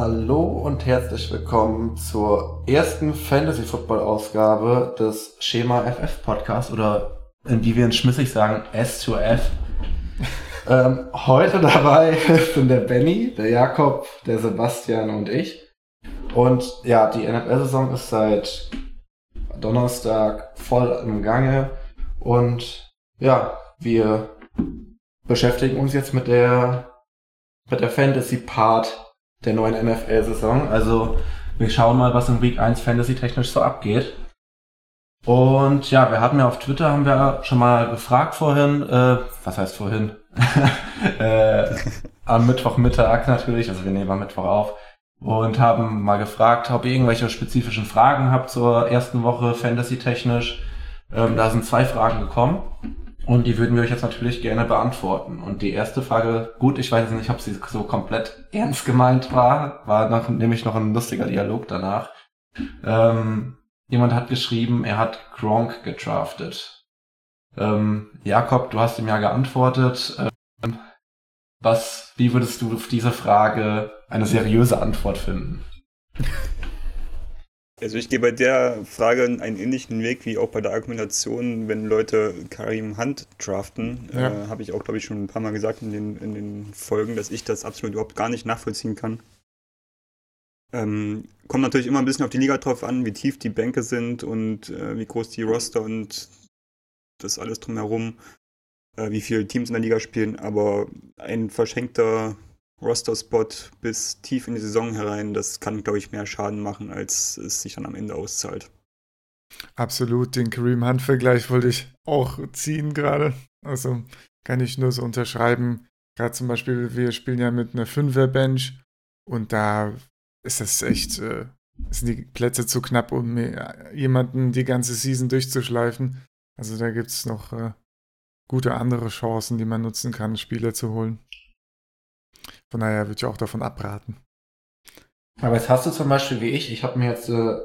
Hallo und herzlich willkommen zur ersten Fantasy Football Ausgabe des Schema FF Podcast oder wie wir in Schmissig sagen, S2F. ähm, heute dabei sind der Benny, der Jakob, der Sebastian und ich. Und ja, die NFL-Saison ist seit Donnerstag voll im Gange und ja, wir beschäftigen uns jetzt mit der mit der Fantasy Part der neuen NFL-Saison. Also wir schauen mal, was in Week 1 Fantasy-technisch so abgeht. Und ja, wir hatten ja auf Twitter, haben wir schon mal gefragt vorhin, äh, was heißt vorhin? äh, am Mittwochmittag natürlich, also wir nehmen am Mittwoch auf, und haben mal gefragt, ob ihr irgendwelche spezifischen Fragen habt zur ersten Woche Fantasy-technisch. Ähm, da sind zwei Fragen gekommen. Und die würden wir euch jetzt natürlich gerne beantworten. Und die erste Frage, gut, ich weiß nicht, ob sie so komplett ernst gemeint war, war noch, nämlich noch ein lustiger Dialog danach. Ähm, jemand hat geschrieben, er hat Gronk gedraftet. Ähm, Jakob, du hast ihm ja geantwortet. Ähm, was, wie würdest du auf diese Frage eine seriöse Antwort finden? Also ich gehe bei der Frage einen ähnlichen Weg wie auch bei der Argumentation, wenn Leute Karim Hunt draften. Ja. Äh, Habe ich auch, glaube ich, schon ein paar Mal gesagt in den, in den Folgen, dass ich das absolut überhaupt gar nicht nachvollziehen kann. Ähm, kommt natürlich immer ein bisschen auf die Liga drauf an, wie tief die Bänke sind und äh, wie groß die Roster und das alles drumherum, äh, wie viele Teams in der Liga spielen. Aber ein verschenkter Roster-Spot bis tief in die Saison herein, das kann, glaube ich, mehr Schaden machen, als es sich dann am Ende auszahlt. Absolut, den Kareem Hunt-Vergleich wollte ich auch ziehen gerade. Also kann ich nur so unterschreiben. Gerade zum Beispiel, wir spielen ja mit einer Fünfer-Bench und da ist das echt, äh, sind die Plätze zu knapp, um jemanden die ganze Season durchzuschleifen. Also da gibt es noch äh, gute andere Chancen, die man nutzen kann, Spieler zu holen. Von daher würde ich auch davon abraten. Aber jetzt hast du zum Beispiel wie ich, ich habe mir jetzt äh,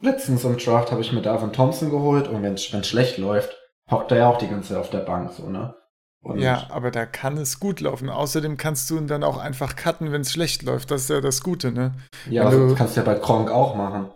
letztens im Draft habe ich mir Davon Thompson geholt und wenn es schlecht läuft, hockt er ja auch die ganze Zeit auf der Bank, so, ne? Und ja, aber da kann es gut laufen. Außerdem kannst du ihn dann auch einfach cutten, wenn es schlecht läuft. Das ist ja das Gute, ne? Ja, also, du kannst ja bei Kronk auch machen.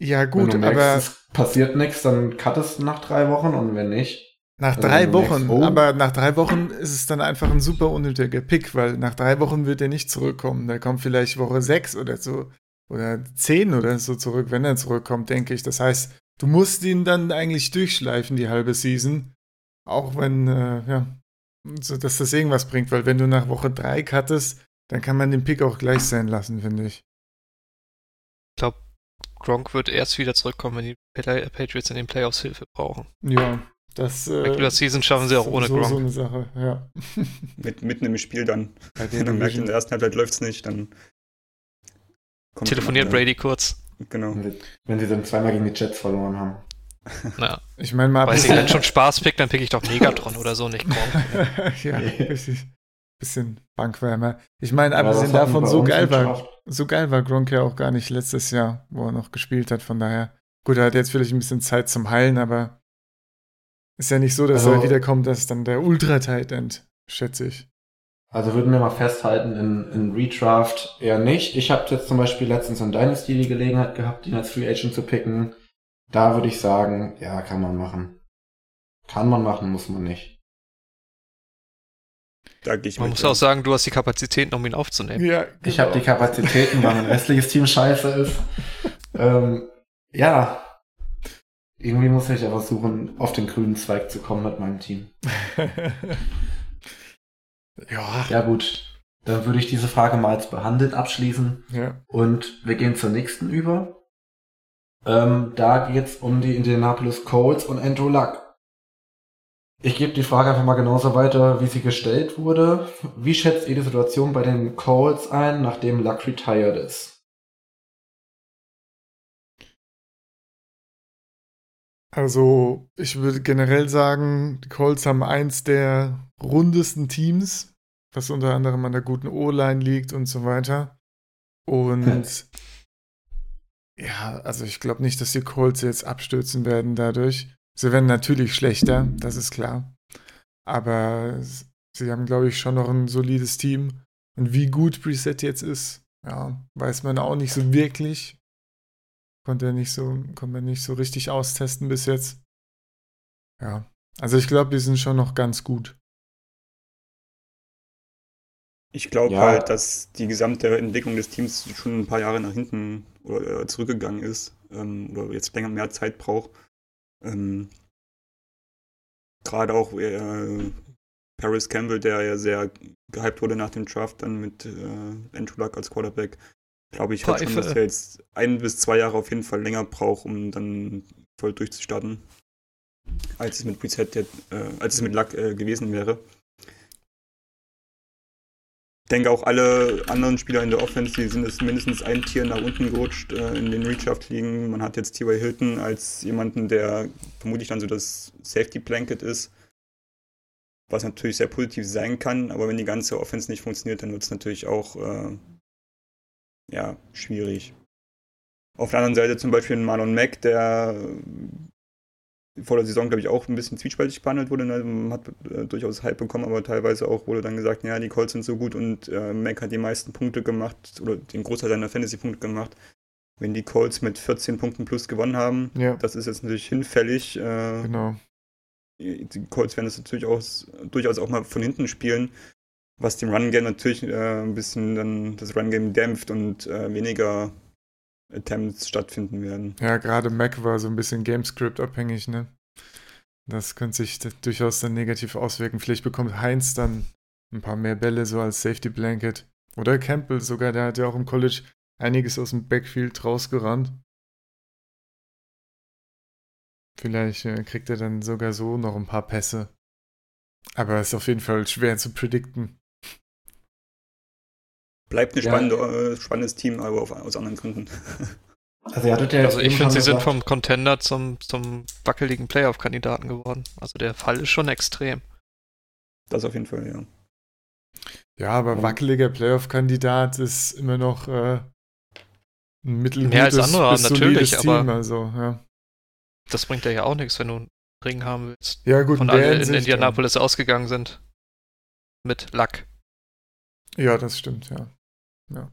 Ja, gut, wenn du merkst, aber. Es passiert nichts, dann cuttest du nach drei Wochen und wenn nicht, nach also drei Wochen, oh. aber nach drei Wochen ist es dann einfach ein super unnötiger Pick, weil nach drei Wochen wird er nicht zurückkommen. Der kommt vielleicht Woche sechs oder so oder zehn oder so zurück, wenn er zurückkommt, denke ich. Das heißt, du musst ihn dann eigentlich durchschleifen, die halbe Season. Auch wenn, äh, ja, so, dass das irgendwas bringt, weil wenn du nach Woche drei cuttest, dann kann man den Pick auch gleich sein lassen, finde ich. Ich glaube, Gronk wird erst wieder zurückkommen, wenn die Patriots in den Playoffs Hilfe brauchen. Ja, das, äh, Regular Season schaffen sie auch ohne so, Gronk. So eine Sache, ja. Mit, mitten im Spiel dann. Wenn man merkt, in der ersten Halbzeit läuft es nicht, dann telefoniert Brady kurz. Genau. Wenn sie dann zweimal gegen die Jets verloren haben. Na, ich meine mal. Weiß ich, wenn schon Spaß pickt, dann pick ich doch Megatron oder so, nicht Gronk. ja, richtig. Bisschen Bankwärmer. Ich meine, abgesehen davon, so geil war, so geil war Gronk ja auch gar nicht letztes Jahr, wo er noch gespielt hat. Von daher, gut, er hat jetzt vielleicht ein bisschen Zeit zum Heilen, aber ist ja nicht so, dass also, er wiederkommt, dass dann der Ultra-Tight End, schätze ich. Also würden wir mal festhalten, in, in Redraft eher nicht. Ich habe jetzt zum Beispiel letztens in Dynasty die Gelegenheit gehabt, ihn als Free Agent zu picken. Da würde ich sagen, ja, kann man machen. Kann man machen, muss man nicht. Da gehe ich man muss auch sagen, du hast die Kapazitäten, um ihn aufzunehmen. Ja, genau. Ich habe die Kapazitäten, weil mein restliches Team scheiße ist. ähm, ja, irgendwie muss ich aber versuchen, auf den grünen Zweig zu kommen mit meinem Team. ja. Ja, gut. Dann würde ich diese Frage mal als behandelt abschließen. Ja. Und wir gehen zur nächsten über. Ähm, da geht es um die Indianapolis Colts und Andrew Luck. Ich gebe die Frage einfach mal genauso weiter, wie sie gestellt wurde. Wie schätzt ihr die Situation bei den Colts ein, nachdem Luck retired ist? Also, ich würde generell sagen, die Colts haben eins der rundesten Teams, was unter anderem an der guten O-Line liegt und so weiter. Und ja, also ich glaube nicht, dass die Colts jetzt abstürzen werden dadurch. Sie werden natürlich schlechter, das ist klar. Aber sie haben, glaube ich, schon noch ein solides Team. Und wie gut Preset jetzt ist, ja, weiß man auch nicht so wirklich. Konnte er nicht so, konnte man nicht so richtig austesten bis jetzt. Ja, also ich glaube, die sind schon noch ganz gut. Ich glaube ja. halt, dass die gesamte Entwicklung des Teams schon ein paar Jahre nach hinten oder äh, zurückgegangen ist ähm, oder jetzt länger mehr Zeit braucht. Ähm, Gerade auch äh, Paris Campbell, der ja sehr gehypt wurde nach dem Draft, dann mit äh, Andrew Luck als Quarterback, glaube ich halt schon, dass er jetzt ein bis zwei Jahre auf jeden Fall länger braucht, um dann voll durchzustarten, als es mit Preset, äh, als es mit Luck äh, gewesen wäre denke auch alle anderen Spieler in der Offense, die sind jetzt mindestens ein Tier nach unten gerutscht äh, in den Redraft liegen. Man hat jetzt T.Y. Hilton als jemanden, der vermutlich dann so das Safety Blanket ist, was natürlich sehr positiv sein kann, aber wenn die ganze Offense nicht funktioniert, dann wird es natürlich auch äh, ja, schwierig. Auf der anderen Seite zum Beispiel Marlon Mack, der vor der Saison, glaube ich, auch ein bisschen zwiespältig behandelt wurde. Ne? Man hat äh, durchaus Hype bekommen, aber teilweise auch wurde dann gesagt, ja, die Colts sind so gut und äh, Mac hat die meisten Punkte gemacht oder den Großteil seiner Fantasy-Punkte gemacht. Wenn die Colts mit 14 Punkten plus gewonnen haben, ja. das ist jetzt natürlich hinfällig. Äh, genau. Die Colts werden das natürlich auch durchaus auch mal von hinten spielen, was dem Run-Game natürlich äh, ein bisschen dann das Run-Game dämpft und äh, weniger Attempts stattfinden werden. Ja, gerade Mac war so ein bisschen Gamescript abhängig, ne? Das könnte sich durchaus dann negativ auswirken. Vielleicht bekommt Heinz dann ein paar mehr Bälle so als Safety Blanket. Oder Campbell sogar, der hat ja auch im College einiges aus dem Backfield rausgerannt. Vielleicht äh, kriegt er dann sogar so noch ein paar Pässe. Aber ist auf jeden Fall schwer zu predikten. Bleibt ein spannende, ja. Äh, spannendes Team, aber auf, aus anderen Gründen. Also, ja also ich finde, sie sind vom Contender zum, zum wackeligen Playoff-Kandidaten geworden. Also der Fall ist schon extrem. Das auf jeden Fall, ja. Ja, aber ja. wackeliger Playoff-Kandidat ist immer noch äh, ein mittelgutes Mehr als andere, natürlich, Team, aber also, ja. das bringt ja auch nichts, wenn du einen Ring haben willst. Ja, gut, und alle in Indianapolis ja. ausgegangen sind. Mit Luck. Ja, das stimmt, ja. Ja.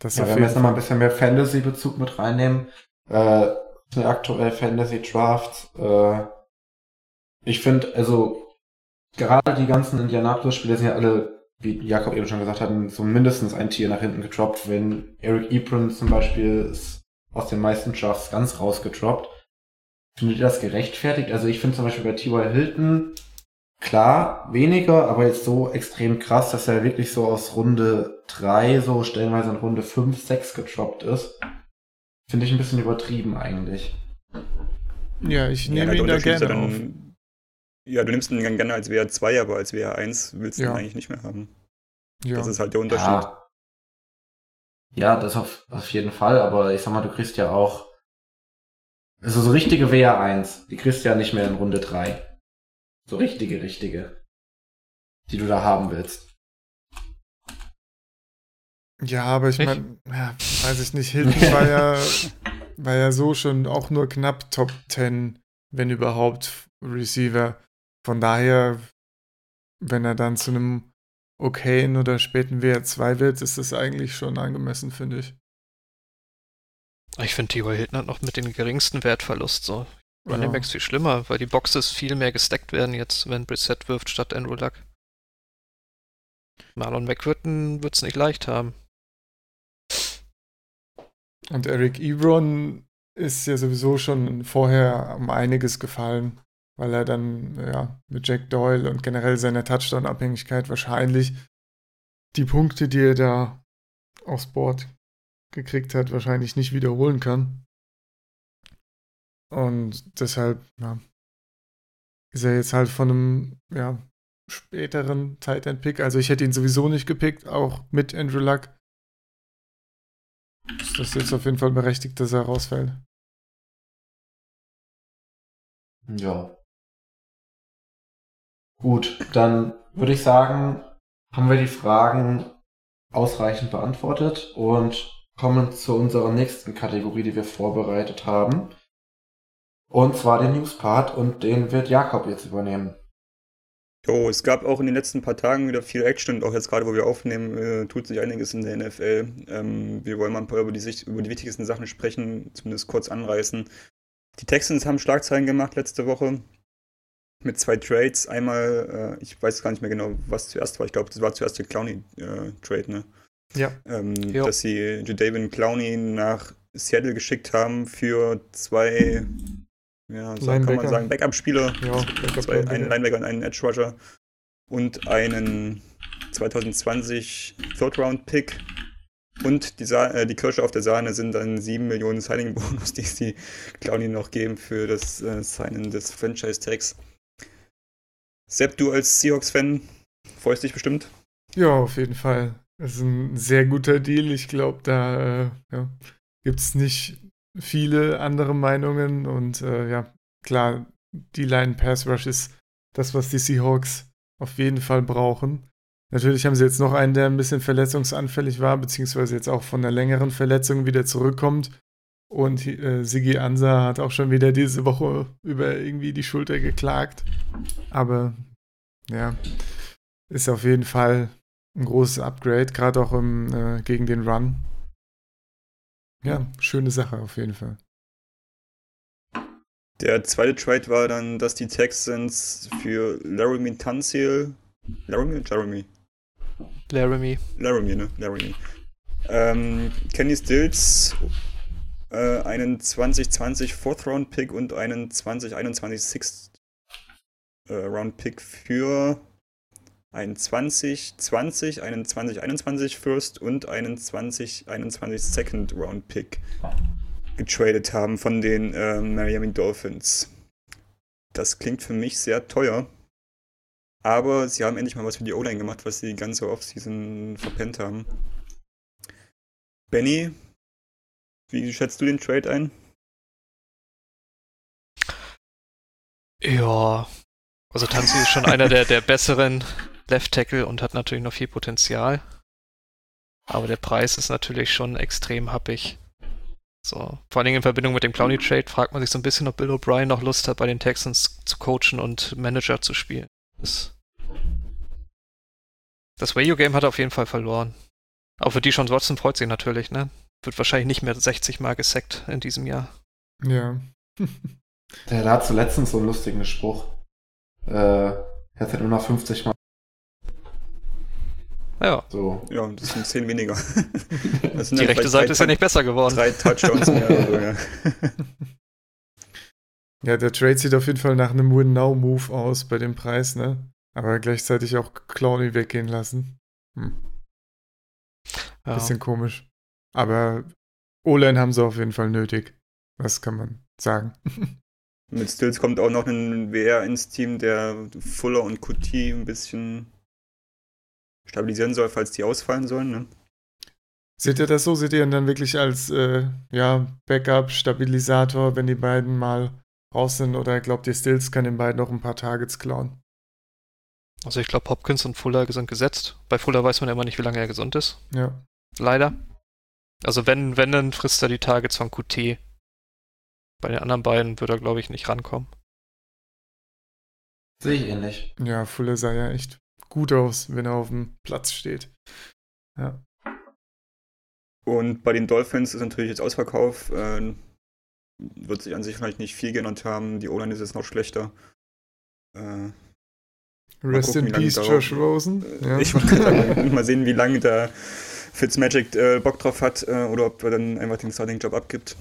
Das ja, wenn wir jetzt nochmal ein bisschen mehr Fantasy-Bezug mit reinnehmen, äh, die aktuell Fantasy-Drafts, äh, ich finde, also, gerade die ganzen Indianapolis-Spieler sind ja alle, wie Jakob eben schon gesagt hat, so mindestens ein Tier nach hinten gedroppt. Wenn Eric Ebron zum Beispiel ist aus den meisten Drafts ganz rausgedroppt. Findet ihr das gerechtfertigt? Also ich finde zum Beispiel bei T.Y. Hilton, Klar, weniger, aber jetzt so extrem krass, dass er wirklich so aus Runde 3, so stellenweise in Runde 5, 6 getroppt ist. Finde ich ein bisschen übertrieben eigentlich. Ja, ich nehme ja, ihn da gerne dann, auf. Ja, du nimmst ihn dann gerne als WR2, aber als WR1 willst du ja. ihn eigentlich nicht mehr haben. Ja. Das ist halt der Unterschied. Ja, ja das auf, auf jeden Fall, aber ich sag mal, du kriegst ja auch. Also so richtige WR1, die kriegst du ja nicht mehr in Runde 3. So richtige, richtige. Die du da haben willst. Ja, aber ich meine, ja, weiß ich nicht, Hilton war ja, war ja so schon auch nur knapp Top 10, wenn überhaupt, Receiver. Von daher, wenn er dann zu einem okayen oder späten WR2 wird, ist das eigentlich schon angemessen, finde ich. Ich finde, T.Y. Hilton hat noch mit dem geringsten Wertverlust so. Running Backs viel schlimmer, weil die Boxes viel mehr gestackt werden jetzt, wenn Brissett wirft statt Andrew Luck. Marlon Mack wird es nicht leicht haben. Und Eric Ebron ist ja sowieso schon vorher um einiges gefallen, weil er dann ja mit Jack Doyle und generell seiner Touchdown-Abhängigkeit wahrscheinlich die Punkte, die er da aufs Board gekriegt hat, wahrscheinlich nicht wiederholen kann. Und deshalb, ja, ist er jetzt halt von einem, ja, späteren Tight End Pick. Also ich hätte ihn sowieso nicht gepickt, auch mit Andrew Luck. Ist das jetzt auf jeden Fall berechtigt, dass er rausfällt. Ja. Gut, dann würde ich sagen, haben wir die Fragen ausreichend beantwortet und kommen zu unserer nächsten Kategorie, die wir vorbereitet haben. Und zwar den News-Part und den wird Jakob jetzt übernehmen. Jo, es gab auch in den letzten paar Tagen wieder viel Action und auch jetzt gerade, wo wir aufnehmen, äh, tut sich einiges in der NFL. Ähm, wir wollen mal ein paar über die, Sicht, über die wichtigsten Sachen sprechen, zumindest kurz anreißen. Die Texans haben Schlagzeilen gemacht letzte Woche mit zwei Trades. Einmal, äh, ich weiß gar nicht mehr genau, was zuerst war. Ich glaube, das war zuerst der Clowney-Trade, äh, ne? Ja. Ähm, dass sie Jadavion Clowney nach Seattle geschickt haben für zwei, ja, so kann man sagen, Backup-Spieler. Ja, Backup zwei, einen Linebacker und einen Edge Rusher. Und einen 2020 Third-Round-Pick. Und die, Sa äh, die Kirsche auf der Sahne sind dann 7 Millionen Signing-Bonus, die sie Clowney noch geben für das äh, Signen des Franchise-Tags. Sepp, du als Seahawks-Fan freust dich bestimmt? Ja, auf jeden Fall. Das ist ein sehr guter Deal. Ich glaube, da äh, ja, gibt es nicht viele andere Meinungen. Und äh, ja, klar, die Line Pass Rush ist das, was die Seahawks auf jeden Fall brauchen. Natürlich haben sie jetzt noch einen, der ein bisschen verletzungsanfällig war, beziehungsweise jetzt auch von einer längeren Verletzung wieder zurückkommt. Und äh, Sigi Ansa hat auch schon wieder diese Woche über irgendwie die Schulter geklagt. Aber ja, ist auf jeden Fall ein großes Upgrade, gerade auch im, äh, gegen den Run. Ja, schöne Sache auf jeden Fall. Der zweite Trade war dann, dass die Texans für Laramie Tunsil. Laramie Jeremy? Laramie. Laramie, ne? Laramie. Ähm, Kenny Stills äh, einen 2020 Fourth Round Pick und einen 2021 Sixth äh, Round Pick für einen 2020, einen 2021 First und einen 2021 Second Round Pick getradet haben von den äh, Miami Dolphins. Das klingt für mich sehr teuer. Aber sie haben endlich mal was für die O-Line gemacht, was sie die ganze Offseason verpennt haben. Benny, wie schätzt du den Trade ein? Ja, also Tanzi ist schon einer der, der besseren Left Tackle und hat natürlich noch viel Potenzial. Aber der Preis ist natürlich schon extrem happig. So, vor allen Dingen in Verbindung mit dem Clowny Trade fragt man sich so ein bisschen, ob Bill O'Brien noch Lust hat, bei den Texans zu coachen und Manager zu spielen. Das, das Wayo Game hat er auf jeden Fall verloren. Auch für die schon Watson freut sich natürlich, ne? wird wahrscheinlich nicht mehr 60 Mal gesackt in diesem Jahr. Ja. Der hat so letztens so einen lustigen Spruch. Äh, er hat halt nur noch 50 Mal. Ja. So. Ja, das sind 10 weniger. Die rechte Seite ist ja nicht besser geworden. Drei Touchdowns mehr oder so, ja. Ja, der Trade sieht auf jeden Fall nach einem Win-Now-Move aus bei dem Preis, ne? Aber gleichzeitig auch Clowny weggehen lassen. Hm. Ja. Bisschen komisch. Aber O-Line haben sie auf jeden Fall nötig. Das kann man sagen. Mit Stills kommt auch noch ein WR ins Team, der Fuller und Kuti ein bisschen stabilisieren soll, falls die ausfallen sollen. Ne? Seht ihr das so? Seht ihr ihn dann wirklich als äh, ja, Backup, Stabilisator, wenn die beiden mal raus sind? Oder glaubt ihr, Stills kann den beiden noch ein paar Targets klauen? Also ich glaube, Hopkins und Fuller sind gesetzt. Bei Fuller weiß man ja immer nicht, wie lange er gesund ist. Ja. Leider. Also wenn, wenn, dann frisst er die Targets von QT. Bei den anderen beiden würde er, glaube ich, nicht rankommen. Sehe ich ähnlich. Ja, Fuller sah ja echt gut aus, wenn er auf dem Platz steht. Ja. Und bei den Dolphins ist natürlich jetzt Ausverkauf. Äh, wird sich an sich vielleicht nicht viel geändert haben. Die O-Line ist jetzt noch schlechter. Äh, Rest gucken, in Peace, Josh Rosen. Äh, ja. Ich wollte mal sehen, wie lange da Fitzmagic äh, Bock drauf hat äh, oder ob er dann einfach den Starting-Job abgibt.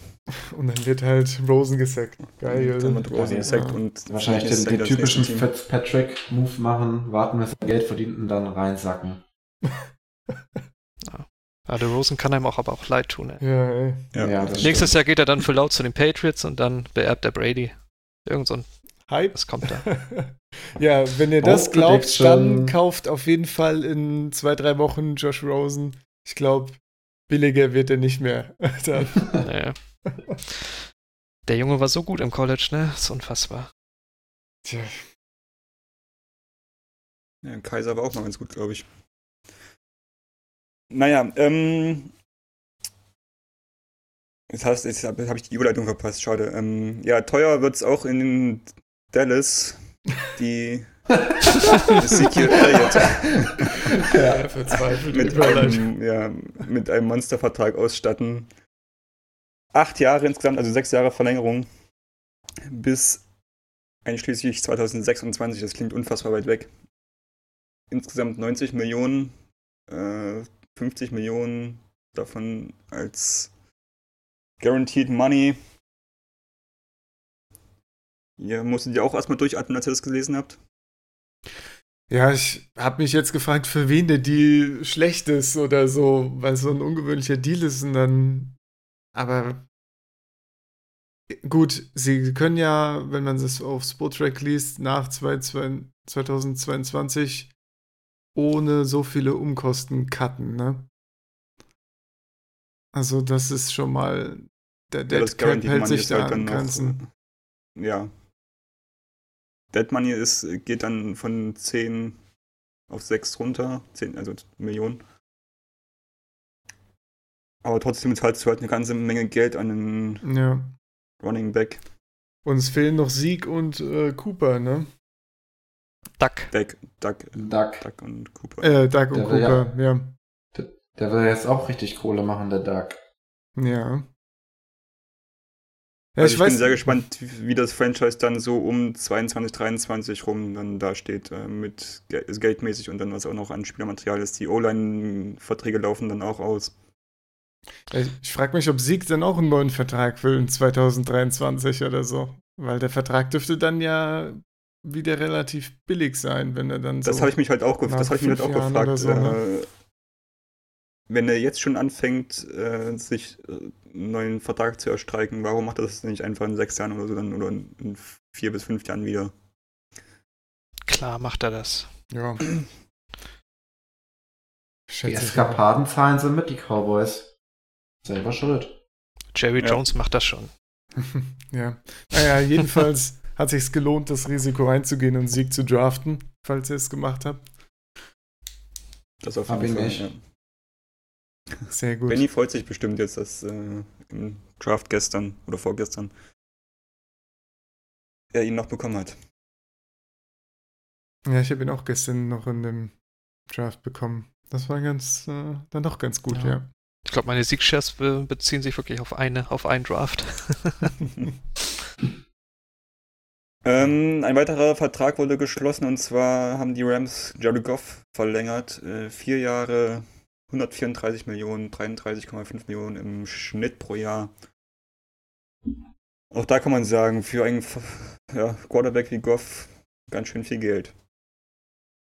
Und dann wird halt Rosen gesackt. Geil. Und dann wird Rosen gesackt ja. und wahrscheinlich den, den typischen Fitzpatrick-Move machen, warten, bis er Geld verdient und dann reinsacken. ja. Ja, der Rosen kann einem auch aber auch leid tun. Ey. Ja, ey. Ja, ja Nächstes stimmt. Jahr geht er dann für laut zu den Patriots und dann beerbt der Brady. Irgend so ein Hype. Was kommt da? ja, wenn ihr das glaubt, dann kauft auf jeden Fall in zwei, drei Wochen Josh Rosen ich glaube, billiger wird er nicht mehr. naja. Der Junge war so gut im College, ne? Das ist unfassbar. Tja. Ja, Kaiser war auch mal ganz gut, glaube ich. Naja, ähm. Jetzt, hast, jetzt habe hab ich die Überleitung verpasst, schade. Ähm, ja, teuer wird es auch in Dallas. Die Ezekiel Elliott. Ja, verzweifelt mit, einem, ja, mit einem Monstervertrag ausstatten. Acht Jahre insgesamt, also sechs Jahre Verlängerung. Bis einschließlich 2026. Das klingt unfassbar weit weg. Insgesamt 90 Millionen, äh, 50 Millionen davon als Guaranteed Money. Ihr musstet ja auch erstmal durchatmen, als ihr das gelesen habt. Ja, ich habe mich jetzt gefragt, für wen der Deal schlecht ist oder so, weil so ein ungewöhnlicher Deal ist und dann. Aber gut, sie können ja, wenn man das auf Sportrack liest, nach 2022 ohne so viele Umkosten cutten, ne? Also das ist schon mal der Ja, Dead Cap Guaranteed hält sich da halt an Grenzen. noch. Ja. Dead Money ist, geht dann von 10 auf 6 runter, 10, also Millionen. Aber trotzdem zahlst du halt eine ganze Menge Geld an einen Ja. Running Back. Und es fehlen noch Sieg und äh, Cooper, ne? Duck. Duck, Duck, Duck. Duck und Cooper. Äh, Doug und Der Cooper, ja. Der will jetzt auch richtig Kohle machen, der Duck. Ja. Ja, also ich, ich, bin sehr gespannt, wie das Franchise dann so um 22, 23 rum dann da steht, äh, mit Ge- geldmäßig und dann was auch noch an Spielermaterial ist. Die O-Line-Verträge laufen dann auch aus. Ich, ich frage mich, ob Sieg dann auch einen neuen Vertrag will in 2023 oder so. Weil der Vertrag dürfte dann ja wieder relativ billig sein, wenn er dann so. Das habe ich mich halt auch, das ich mich halt auch gefragt. so, ne? äh, wenn er jetzt schon anfängt, äh, sich äh, einen neuen Vertrag zu erstreiken, warum macht er das nicht einfach in sechs Jahren oder so dann oder in in vier bis fünf Jahren wieder? Klar macht er das. Ja. Die Schätze ich. Eskapaden zahlen sie mit, die Cowboys. Selber schuld. Jerry Ja. Jones macht das schon. ja. Naja, jedenfalls hat sich's gelohnt, das Risiko einzugehen und Sieg zu draften, falls ihr es gemacht habt. Das auf Hab jeden ich Fall. nicht. Ja. Sehr gut. Benny freut sich bestimmt jetzt, dass äh, im Draft gestern oder vorgestern er ihn noch bekommen hat. Ja, ich habe ihn auch gestern noch in dem Draft bekommen. Das war ganz, äh, dann doch ganz gut, Ja. ja. Ich glaube, meine Siegshares be beziehen sich wirklich auf eine, auf einen Draft. Ähm, ein weiterer Vertrag wurde geschlossen und zwar haben die Rams Jared Goff verlängert. Äh, vier Jahre, 134 Millionen, 33,5 Millionen im Schnitt pro Jahr. Auch da kann man sagen, für einen ja, Quarterback wie Goff ganz schön viel Geld.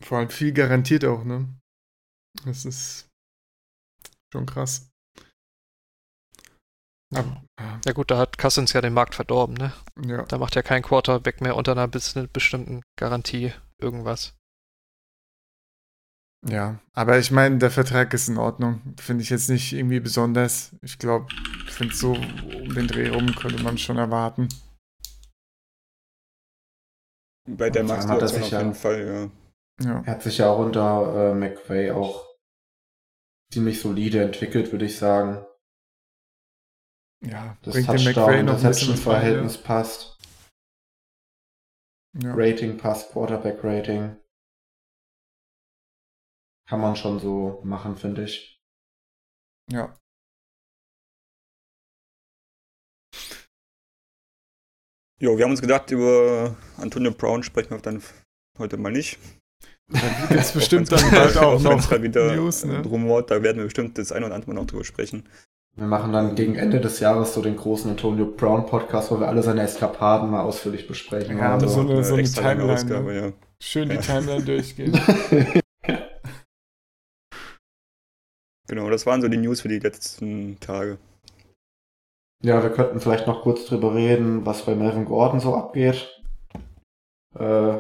Vor allem viel garantiert auch, ne? Das ist schon krass. Aber, Ja gut, da hat Cousins ja den Markt verdorben, ne? ja. Da macht ja kein Quarterback mehr unter einer bestimmten Garantie irgendwas. Ja, aber ich meine, der Vertrag ist in Ordnung. Finde ich jetzt nicht irgendwie besonders. Ich glaube, ich finde so um den Dreh rum könnte man schon erwarten. Bei der allem hat er sich ja- jeden Fall, ja. Ja. Er hat sich ja auch unter äh, McVay auch ziemlich solide entwickelt, würde ich sagen. Ja, Das bringt dem McVay noch ein bisschen was bei, Touchdown-Interception-Verhältnis passt. Ja. Rating passt, Quarterback-Rating. Kann man schon so machen, finde ich. ja. Jo, wir haben uns gedacht, über Antonio Brown sprechen wir dann heute mal nicht. Da gibt es bestimmt dann bald auch noch wieder News, ne? rumort, da werden wir bestimmt das ein oder andere Mal noch drüber sprechen. Wir machen dann gegen Ende des Jahres so den großen Antonio Brown Podcast, wo wir alle seine Eskapaden mal ausführlich besprechen. Ja, Also, so eine- so eine extra lange Timeline, Ausgabe, ne? ja. Schön die Ja. Timeline durchgehen. Genau, das waren so die News für die letzten Tage. Ja, wir könnten vielleicht noch kurz drüber reden, was bei Melvin Gordon so abgeht. Äh,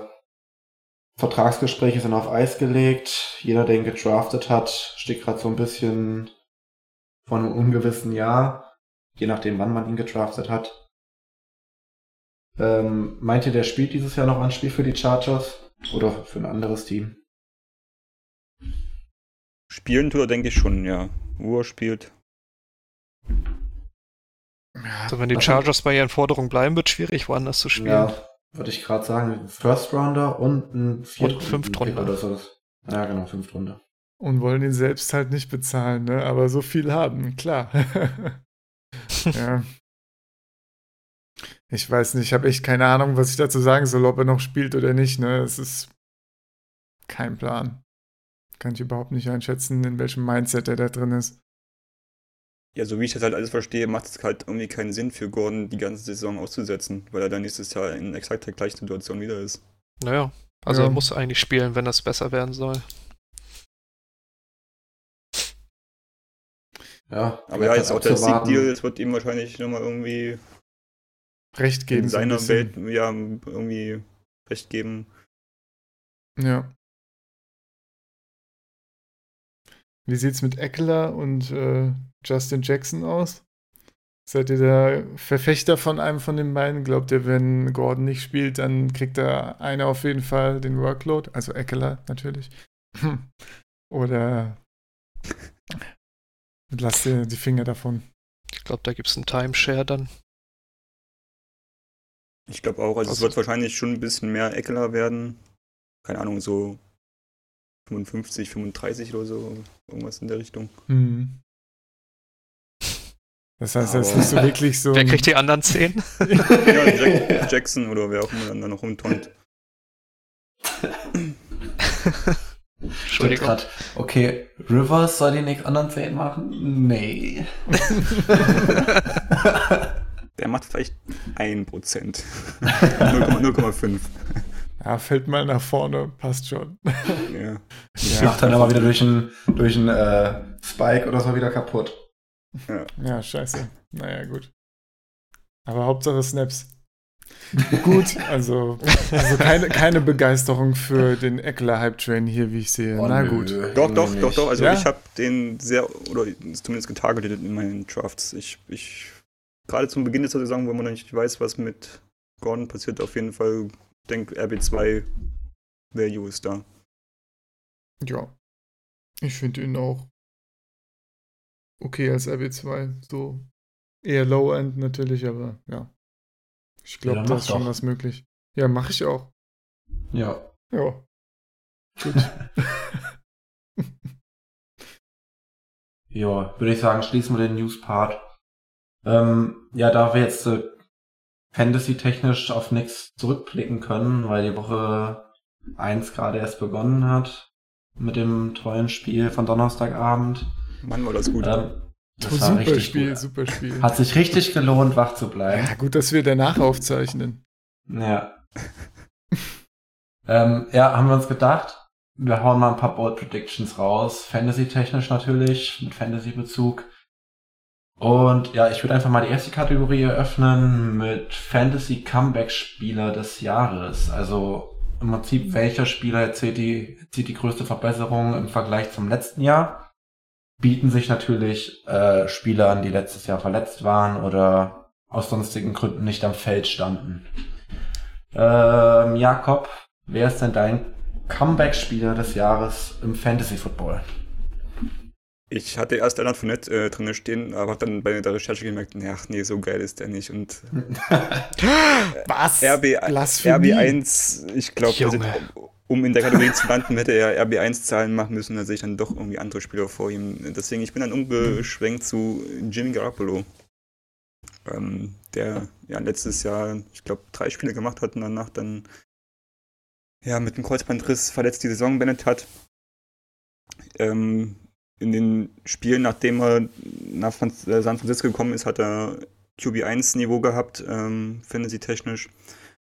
Vertragsgespräche sind auf Eis gelegt. Jeder, der ihn gedraftet hat, steht gerade so ein bisschen vor einem ungewissen Jahr, je nachdem, wann man ihn gedraftet hat. Ähm, meint ihr, der spielt dieses Jahr noch ein Spiel für die Chargers oder für ein anderes Team? Spielen tut er, denke ich schon, ja. Uhr spielt. Also wenn die Chargers bei ihren Forderungen bleiben, wird schwierig, woanders zu spielen. Ja, würde ich gerade sagen, First Rounder und ein Und Fünftrunder. oder so. Ja, genau, Fünftrunder. Und wollen ihn selbst halt nicht bezahlen, ne? Aber so viel haben, klar. ja. Ich weiß nicht, ich habe echt keine Ahnung, was ich dazu sagen soll, ob er noch spielt oder nicht, ne? Es ist kein Plan. Kann ich überhaupt nicht einschätzen, in welchem Mindset er da drin ist. Ja, so wie ich das halt alles verstehe, macht es halt irgendwie keinen Sinn für Gordon, die ganze Saison auszusetzen, weil er dann nächstes Jahr in exakt der gleichen Situation wieder ist. Naja, also Ja. er muss eigentlich spielen, wenn das besser werden soll. Ja, Aber ja, jetzt auch der. Sieg-Deal, es wird ihm wahrscheinlich nochmal irgendwie Recht geben. in seiner. Welt ja, irgendwie recht geben. Ja. Wie sieht's mit Eckler und äh, Justin Jackson aus? Seid ihr da Verfechter von einem von den beiden? Glaubt ihr, wenn Gordon nicht spielt, dann kriegt da einer auf jeden Fall den Workload? Also Eckler natürlich. Oder lasst ihr die Finger davon? Ich glaube, da gibt es einen Timeshare dann. Ich glaube auch, also, es Also- wird wahrscheinlich schon ein bisschen mehr Eckler werden. Keine Ahnung, so 55, 35 oder so, irgendwas in der Richtung. Hm. Das heißt, er ist nicht so wirklich so. Wer kriegt die anderen zehn? Ja, Jack, Jackson oder wer auch immer dann da noch. Stimmt Entschuldigung. grad. Okay, Rivers soll die nächsten anderen 10 machen? Nee. Der macht vielleicht 1%. 0,5. Ja, fällt mal nach vorne, passt schon. Ja. Macht dann aber wieder durch einen durch einen, äh, Spike oder so wieder kaputt. Ja, scheiße. Naja, gut. Aber Hauptsache Snaps. gut, also, also keine, keine Begeisterung für den Eckler-Hype-Train hier, wie ich sehe. Oh, Na nö. gut. Doch, doch, doch, doch. Also Ja? ich habe den sehr, oder zumindest getargetet in meinen Drafts. Ich, ich, gerade zum Beginn der Saison, wo man noch nicht weiß, was mit Gordon passiert, auf jeden Fall, denke RB2 Value ist da. Ja. Ich finde ihn auch okay als RB2. So eher Low-End natürlich, aber ja. Ich glaube, Ja, da ist schon doch. was möglich. Ja, mache ich auch. Ja. Ja. Gut. Ja, würde ich sagen, schließen wir den News-Part. Ähm, ja, da wir jetzt äh, Fantasy-technisch auf nichts zurückblicken können, weil die Woche 1 gerade erst begonnen hat mit dem tollen Spiel von Donnerstagabend. Mann, war das gut. Ähm, das Oh, war super richtig Spiel, gut. super Spiel. Hat sich richtig gelohnt, wach zu bleiben. Ja, gut, dass wir danach aufzeichnen. Ja. ähm, ja, haben wir uns gedacht, wir hauen mal ein paar Bold Predictions raus. Fantasy-technisch natürlich, mit Fantasy-Bezug. Und ja, ich würde einfach mal die erste Kategorie eröffnen mit Fantasy Comeback-Spieler des Jahres. Also im Prinzip, welcher Spieler erzielt die, erzielt die größte Verbesserung im Vergleich zum letzten Jahr? Bieten sich natürlich äh, Spieler an, die letztes Jahr verletzt waren oder aus sonstigen Gründen nicht am Feld standen. Ähm, Jakob, wer ist denn dein Comeback-Spieler des Jahres im Fantasy Football? Ich hatte erst Leonard Fournette äh, drin stehen, aber habe dann bei der Recherche gemerkt, nee, ach nee, so geil ist der nicht. Und Was? RB, Blasphemie. RB1, ich glaube, also, um in der Kategorie zu landen, hätte er RB1-Zahlen machen müssen, da sehe ich dann doch irgendwie andere Spieler vor ihm. Deswegen, ich bin dann umgeschwenkt zu Jimmy Garoppolo. Ähm, der ja letztes Jahr, ich glaube, drei Spiele gemacht hat und danach dann ja mit dem Kreuzbandriss verletzt die Saison beendet hat. Ähm, in den Spielen, nachdem er nach äh, San Francisco gekommen ist, hat er QB1-Niveau gehabt, ähm, fantasy-technisch.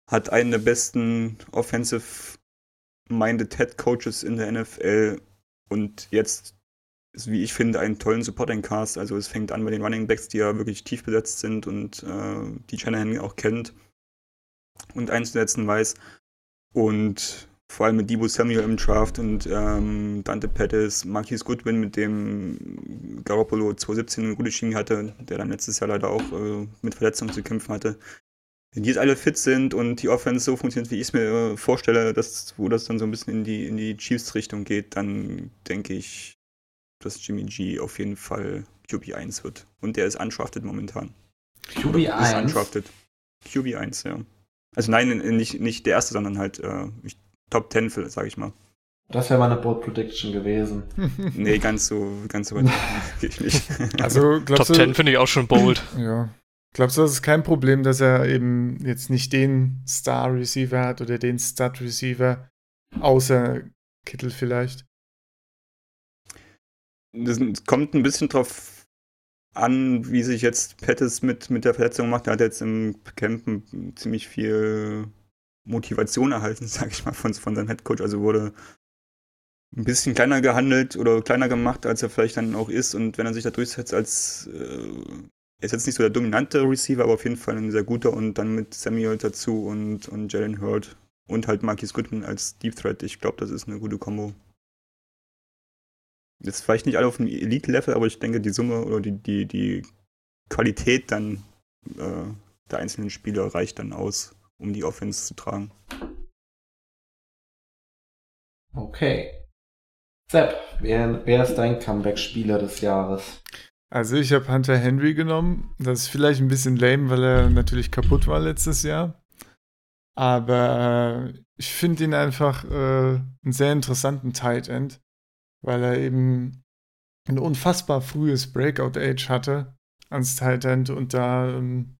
Hat einen der besten Offensive-Minded Head-Coaches in der NFL und jetzt ist, wie ich finde, einen tollen Supporting-Cast. Also es fängt an bei den Running Backs, die ja wirklich tief besetzt sind und äh, die Shanahan auch kennt und einzusetzen weiß. Und vor allem mit Debo Samuel im Draft und ähm, Dante Pettis, Marquis Goodwin, mit dem Garoppolo 2017 eine gute Chemie hatte, der dann letztes Jahr leider auch äh, mit Verletzungen zu kämpfen hatte. Wenn die jetzt alle fit sind und die Offense so funktioniert, wie ich es mir äh, vorstelle, dass, wo das dann so ein bisschen in die, in die Chiefs-Richtung geht, dann denke ich, dass Jimmy G auf jeden Fall QB1 wird. Und der ist undrafted momentan. Ist QB1. undrafted. QB1, ja. Also nein, nicht, nicht der erste, sondern halt äh, Top 10, sage ich mal. Das wäre meine Bold Prediction gewesen. nee, ganz so, ganz so weit ich nicht. Also, Top 10 finde ich auch schon bold. Ja. Glaubst du, das ist kein Problem, dass er eben jetzt nicht den Star Receiver hat oder den Stud Receiver, außer Kittel vielleicht? Das kommt ein bisschen drauf an, wie sich jetzt Pettis mit, mit der Verletzung macht. Er hat jetzt im Campen ziemlich viel Motivation erhalten, sag ich mal, von, von seinem Headcoach. Also wurde ein bisschen kleiner gehandelt oder kleiner gemacht, als er vielleicht dann auch ist. Und wenn er sich da durchsetzt als, äh, er ist jetzt nicht so der dominante Receiver, aber auf jeden Fall ein sehr guter und dann mit Samuel dazu und, und Jalen Hurd und halt Marquis Goodman als Deep Threat. Ich glaube, das ist eine gute Kombo. Jetzt vielleicht nicht alle auf dem Elite-Level, aber ich denke, die Summe oder die, die, die Qualität dann äh, der einzelnen Spieler reicht dann aus, um die Offense zu tragen. Okay. Sepp, wer, wer ist dein Comeback-Spieler des Jahres? Also ich habe Hunter Henry genommen. Das ist vielleicht ein bisschen lame, weil er natürlich kaputt war letztes Jahr. Aber äh, ich finde ihn einfach äh, einen sehr interessanten Tight End, weil er eben ein unfassbar frühes Breakout-Age hatte als Tight End und da ähm,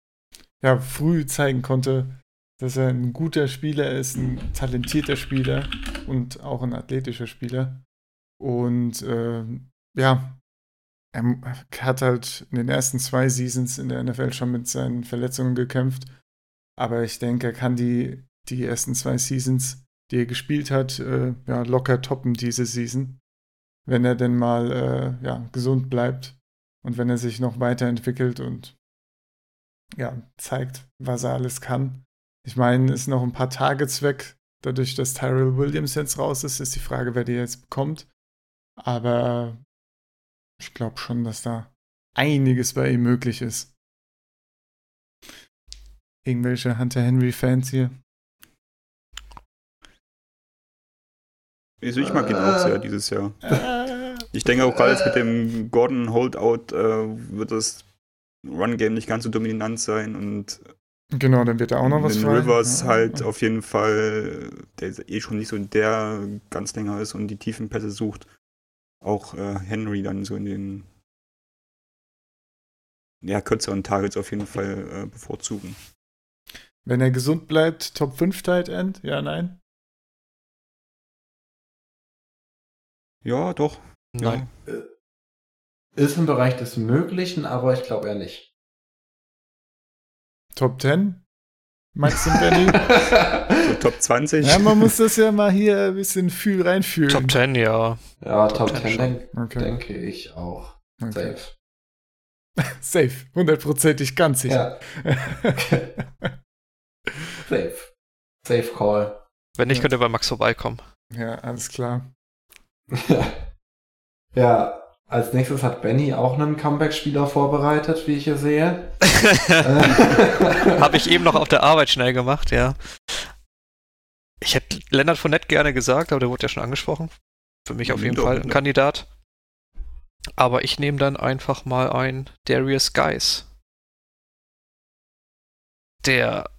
ja, früh zeigen konnte, dass er ein guter Spieler ist, ein talentierter Spieler und auch ein athletischer Spieler. Und äh, ja, er hat halt in den ersten zwei Seasons in der NFL schon mit seinen Verletzungen gekämpft. Aber ich denke, er kann die, die ersten zwei Seasons, die er gespielt hat, äh, ja, locker toppen diese Season. Wenn er denn mal äh, ja, gesund bleibt und wenn er sich noch weiterentwickelt und ja, zeigt, was er alles kann. Ich meine, ist noch ein paar Targets weg. Dadurch, dass Tyrell Williams jetzt raus ist, ist die Frage, wer die jetzt bekommt. Aber ich glaube schon, dass da einiges bei ihm möglich ist. Irgendwelche Hunter Henry-Fans hier? Also ich mag ihn auch sehr dieses Jahr. Ich denke auch gerade mit dem Gordon Holdout äh, wird das Run-Game nicht ganz so dominant sein und Genau, dann wird er auch noch was frei. Rivers ja, halt ja. auf jeden Fall, der eh schon nicht so der ganz länger ist und die tiefen Pässe sucht, auch äh, Henry dann so in den ja, kürzeren Targets auf jeden Fall äh, bevorzugen. Wenn er gesund bleibt, Top 5 Tight End? Ja, nein? Ja, doch. Nein. Ja. Äh, ist im Bereich des Möglichen, aber ich glaube eher nicht. Top 10? Meinst du, Benny? so Top 20? Ja, man muss das ja mal hier ein bisschen fühl reinfühlen. Top 10, ja. Ja, Top, Top 10, 10 denk, okay. denke ich auch. Okay. Safe. Safe, hundertprozentig ganz sicher. Ja. Safe. Safe Call. Wenn nicht, ja. könnt ihr bei Max vorbeikommen. Ja, alles klar. ja, als nächstes hat Benny auch einen Comeback-Spieler vorbereitet, wie ich hier sehe. Habe ich eben noch auf der Arbeit schnell gemacht, ja. Ich hätte Leonard Fournette gerne gesagt, aber der wurde ja schon angesprochen. Für mich auf jeden Fall ein Kandidat. Aber ich nehme dann einfach mal ein Darius Guys. Der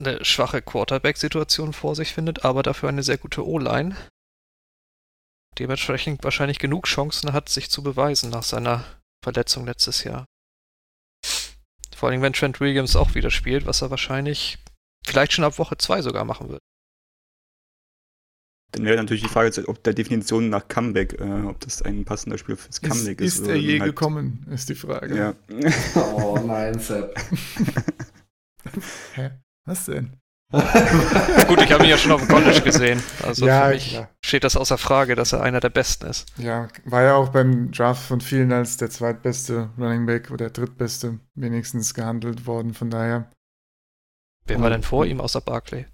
eine schwache Quarterback-Situation vor sich findet, aber dafür eine sehr gute O-Line dementsprechend wahrscheinlich genug Chancen hat, sich zu beweisen nach seiner Verletzung letztes Jahr. Vor allem, wenn Trent Williams auch wieder spielt, was er wahrscheinlich vielleicht schon ab Woche 2 sogar machen wird. Dann wäre natürlich die Frage, ob der Definition nach Comeback, äh, ob das ein passender Spiel fürs Comeback ist. Ist, ist er je halt gekommen, ist die Frage. Ja. oh nein, Sepp. Hä? Was denn? Gut, ich habe ihn ja schon auf dem College gesehen. Also ja, für mich klar. Steht das außer Frage, dass er einer der Besten ist. Ja, war ja auch beim Draft von vielen als der zweitbeste Running Back oder drittbeste wenigstens gehandelt worden, von daher. Wer war denn vor ihm außer Barclay?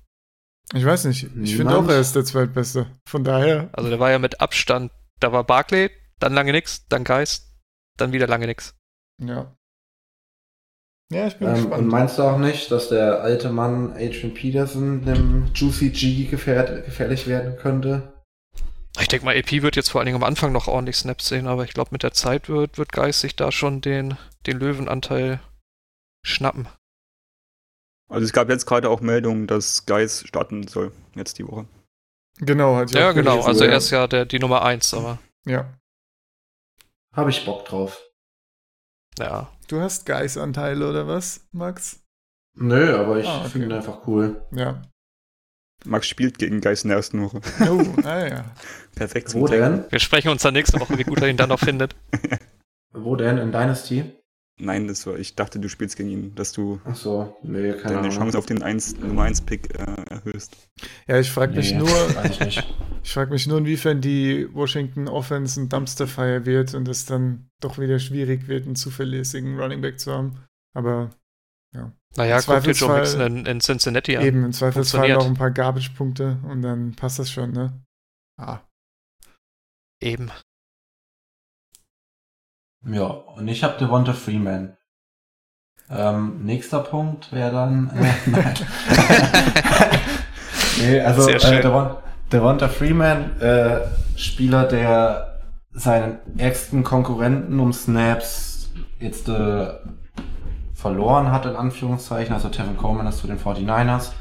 Ich weiß nicht. Ich finde auch, er ist der zweitbeste. Von daher. Also der war ja mit Abstand, da war Barclay, dann lange nix, dann Geist, dann wieder lange nix. Ja. Ja, ich bin ähm, gespannt. Und meinst du auch nicht, dass der alte Mann Adrian Peterson dem Juicy G gefährd gefährlich werden könnte? Ich denke mal, AP wird jetzt vor allen Dingen am Anfang noch ordentlich Snaps sehen, aber ich glaube, mit der Zeit wird, wird Geist sich da schon den, den Löwenanteil schnappen. Also es gab jetzt gerade auch Meldungen, dass Geis starten soll, jetzt die Woche. Genau, hat Ja, auch genau. Also ja. er ist ja der, die Nummer 1, aber Ja. Habe ich Bock drauf. ja. Du hast Geißanteile oder was, Max? Nö, aber ich Ah, okay. finde ihn einfach cool. Ja. Max spielt gegen Geis in der ersten Woche. Oh, ah ja. Perfekt Wo denn? Wir sprechen uns dann nächste Woche, wie gut er ihn dann noch findet. Wo denn? In Dynasty? Nein, das war, ich dachte, du spielst gegen ihn, dass du Ach so, nee, keine deine Ahnung. Chance auf den 1, Nummer 1 Pick äh, erhöhst. Ja, ich frage mich Nee, nur, ich ich frage mich nur, inwiefern die Washington Offense ein Dumpsterfire wird und es dann doch wieder schwierig wird, einen zuverlässigen Running Back zu haben. Aber Naja, Im guck dir Joe Mixon in, in Cincinnati an. eben im Zweifelsfall noch ein paar Garbage-Punkte und dann passt das schon, ne? Ah. Eben. Ja, und ich habe Devonta Freeman. Ähm, nächster Punkt wäre dann. Äh, nein. nee, also äh, Devon, Devonta Freeman, äh, Spieler, der seinen ärgsten Konkurrenten um Snaps jetzt äh, verloren hat, in Anführungszeichen. Also Tevin Coleman ist zu den 49ers.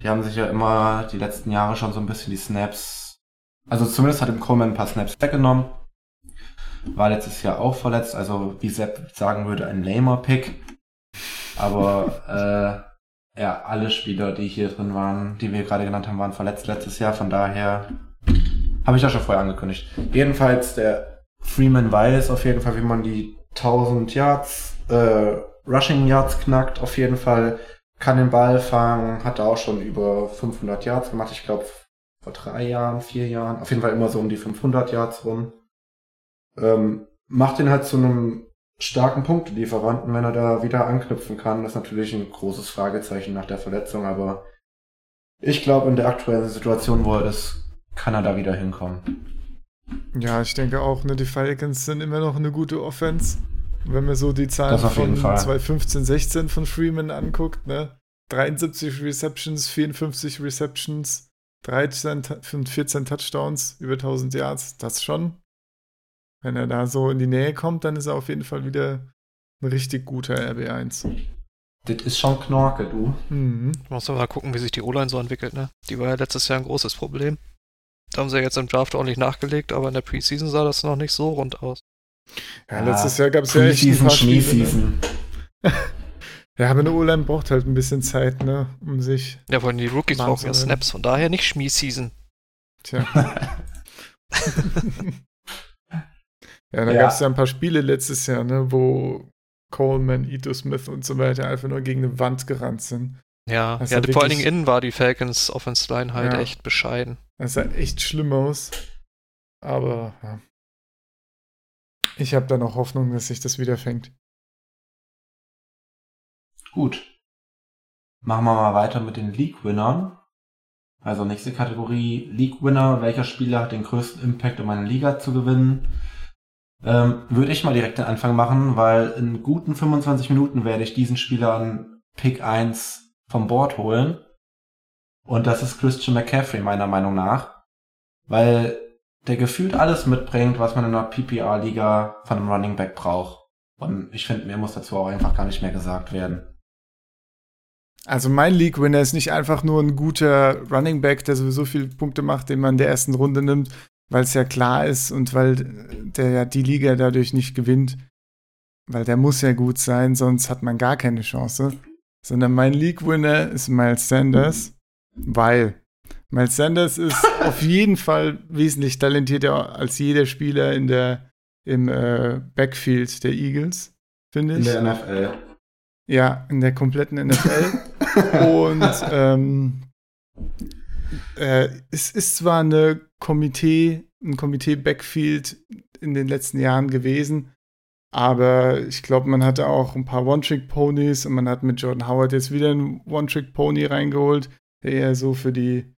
Die haben sich ja immer die letzten Jahre schon so ein bisschen die Snaps, also zumindest hat ihm Coleman ein paar Snaps weggenommen. War letztes Jahr auch verletzt, also wie Sepp sagen würde, ein lamer Pick. Aber äh, ja, alle Spieler, die hier drin waren, die wir gerade genannt haben, waren verletzt letztes Jahr. Von daher habe ich ja schon vorher angekündigt. Jedenfalls, der Freeman weiß auf jeden Fall, wie man die 1000 Yards, äh, Rushing Yards knackt. Auf jeden Fall kann den Ball fangen, hat auch schon über 500 Yards gemacht. Ich glaube, vor drei Jahren, vier Jahren. Auf jeden Fall immer so um die 500 Yards rum. Ähm, macht ihn halt zu einem starken Punktelieferanten, wenn er da wieder anknüpfen kann. Das ist natürlich ein großes Fragezeichen nach der Verletzung, aber ich glaube, in der aktuellen Situation, wo er ist, kann er da wieder hinkommen. Ja, ich denke auch, ne, die Falcons sind immer noch eine gute Offense. Wenn man so die Zahlen von Fall. 2015, 16 von Freeman anguckt, ne? 73 Receptions, 54 Receptions, 13, Ta- 14 Touchdowns, über 1000 Yards, das schon. Wenn er da so in die Nähe kommt, dann ist er auf jeden Fall wieder ein richtig guter RB1. Das ist schon Knorke, du. Mhm. Muss man mal gucken, wie sich die O-Line so entwickelt, ne? Die war ja letztes Jahr ein großes Problem. Da haben sie jetzt im Draft ordentlich nachgelegt, aber in der Preseason sah das noch nicht so rund aus. Ja, letztes Jahr gab es ja echt ein paar Spiele, ne? Ja, aber eine O-Line braucht halt ein bisschen Zeit, ne, um sich, Ja, vor allem die Rookies brauchen ja Wahnsinn. Snaps, von daher nicht Schmie-Season. tja. Ja, da Ja. gab es ja ein paar Spiele letztes Jahr, ne, wo Coleman, Ito Smith und so weiter einfach nur gegen eine Wand gerannt sind. Ja, Das ja vor allen Dingen innen war die Falcons Offense Line halt Ja. echt bescheiden. Das sah echt schlimm aus. Aber ja. Ich habe da noch Hoffnung, dass sich das wieder fängt. Gut. Machen wir mal weiter mit den League-Winnern. Also nächste Kategorie League-Winner. Welcher Spieler hat den größten Impact, um eine Liga zu gewinnen? Ähm, Würde ich mal direkt den Anfang machen, weil in guten 25 Minuten werde ich diesen Spieler an Pick 1 vom Board holen. Und das ist Christian McCaffrey meiner Meinung nach. Weil der gefühlt alles mitbringt, was man in einer PPR-Liga von einem Running Back braucht. Und ich finde, mehr muss dazu auch einfach gar nicht mehr gesagt werden. Also mein League-Winner ist nicht einfach nur ein guter Running Back, der sowieso viele Punkte macht, den man in der ersten Runde nimmt, weil es ja klar ist und weil der ja die Liga dadurch nicht gewinnt. Weil der muss ja gut sein, sonst hat man gar keine Chance. Sondern mein League-Winner ist Miles Sanders, weil Miles Sanders ist auf jeden Fall wesentlich talentierter als jeder Spieler in der, im äh, Backfield der Eagles, finde In ich. der NFL. Ja, in der kompletten NFL. Und ähm, äh, es ist zwar eine Komitee, ein Komitee-Backfield in den letzten Jahren gewesen, aber ich glaube, man hatte auch ein paar One-Trick-Ponys und man hat mit Jordan Howard jetzt wieder einen One-Trick-Pony reingeholt, der eher so für die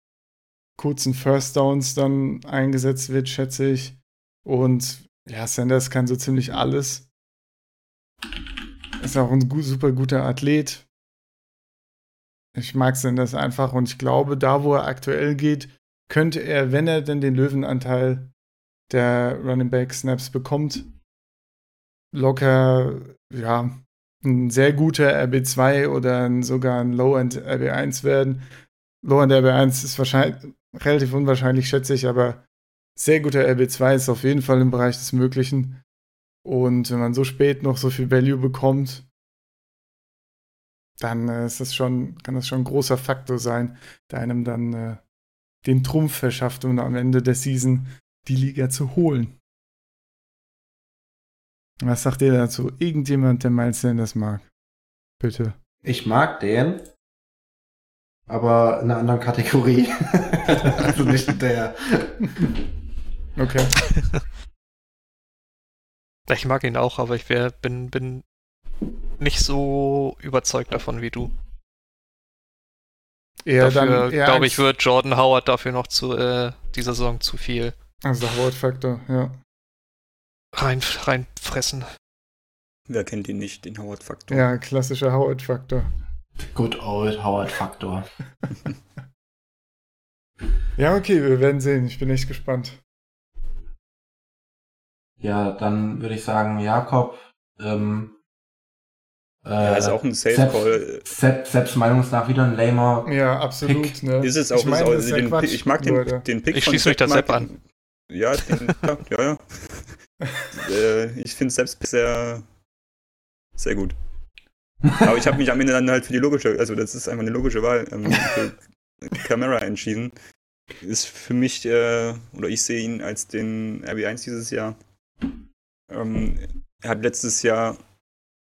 kurzen First Downs dann eingesetzt wird, schätze ich. Und ja, Sanders kann so ziemlich alles. Ist auch ein gut, super guter Athlet. Ich mag Sanders einfach und ich glaube, da wo er aktuell geht, könnte er, wenn er denn den Löwenanteil der Running Back Snaps bekommt, locker, ja, ein sehr guter RB2 oder sogar ein Low-End RB1 werden. Low-End RB1 ist wahrscheinlich relativ unwahrscheinlich, schätze ich, aber sehr guter RB2 ist auf jeden Fall im Bereich des Möglichen. Und wenn man so spät noch so viel Value bekommt, dann äh, ist das schon, kann das schon ein großer Faktor sein, der einem dann äh, den Trumpf verschafft, um am Ende der Season die Liga zu holen. Was sagt ihr dazu? Irgendjemand, der Miles Sanders mag? Bitte. Ich mag den, aber in einer anderen Kategorie. also nicht der. Okay. Ich mag ihn auch, aber ich wär, bin, bin nicht so überzeugt davon wie du. Eher dafür, glaube ich, wird Jordan Howard dafür noch zu äh, dieser Saison zu viel Also der Howard-Faktor, ja. rein, reinfressen. Wer kennt ihn nicht, den Howard-Faktor? Ja, klassischer Howard-Faktor. Good old Howard Faktor. Ja, okay, wir werden sehen. Ich bin echt gespannt. Ja, dann würde ich sagen, Jakob, ähm, äh, Ja, ist auch ein Sepp, Safe-Call. Sepp, Sepps Meinung nach wieder ein lamer. Ja, absolut. Pick. Ne? Ist es auch, ich meine, auch das ist ja den, Quatsch, ich mag den, Leute. den Pick Ich schließe mich Sepp da Sepp an. Ja, den, ja, ja, ja. äh, ich finde Sepps sehr, sehr gut. Aber ich habe mich am Ende dann halt für die logische, also das ist einfach eine logische Wahl, ähm, für Camera entschieden. Ist für mich, äh, oder ich sehe ihn als den RB1 dieses Jahr. Ähm, er hat letztes Jahr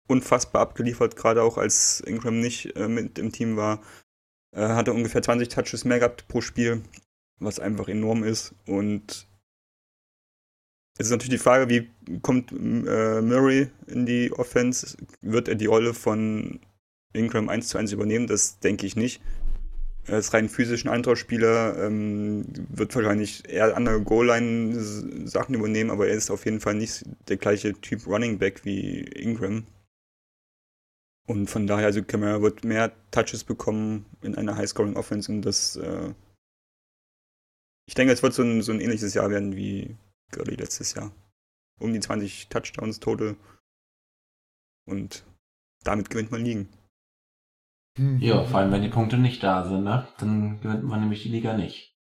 unfassbar abgeliefert, gerade auch als Ingram nicht äh, mit im Team war. Äh, hatte ungefähr 20 Touches mehr gehabt pro Spiel, was einfach enorm ist. Und es ist natürlich die Frage, wie kommt äh, Murray in die Offense? Wird er die Rolle von Ingram 1 zu 1 übernehmen? Das denke ich nicht. Er ist rein physisch ein anderer Spieler, ähm, wird wahrscheinlich eher andere Goal-Line-Sachen übernehmen, aber er ist auf jeden Fall nicht der gleiche Typ Running Back wie Ingram. Und von daher, also Camara wird mehr Touches bekommen in einer High-Scoring-Offense und das, äh, ich denke, es wird so ein, so ein ähnliches Jahr werden wie Gurley letztes Jahr. Um die 20 Touchdowns total. Und damit gewinnt man Ligen. Hm. Ja, vor allem wenn die Punkte nicht da sind, ne? Dann gewinnt man nämlich die Liga nicht.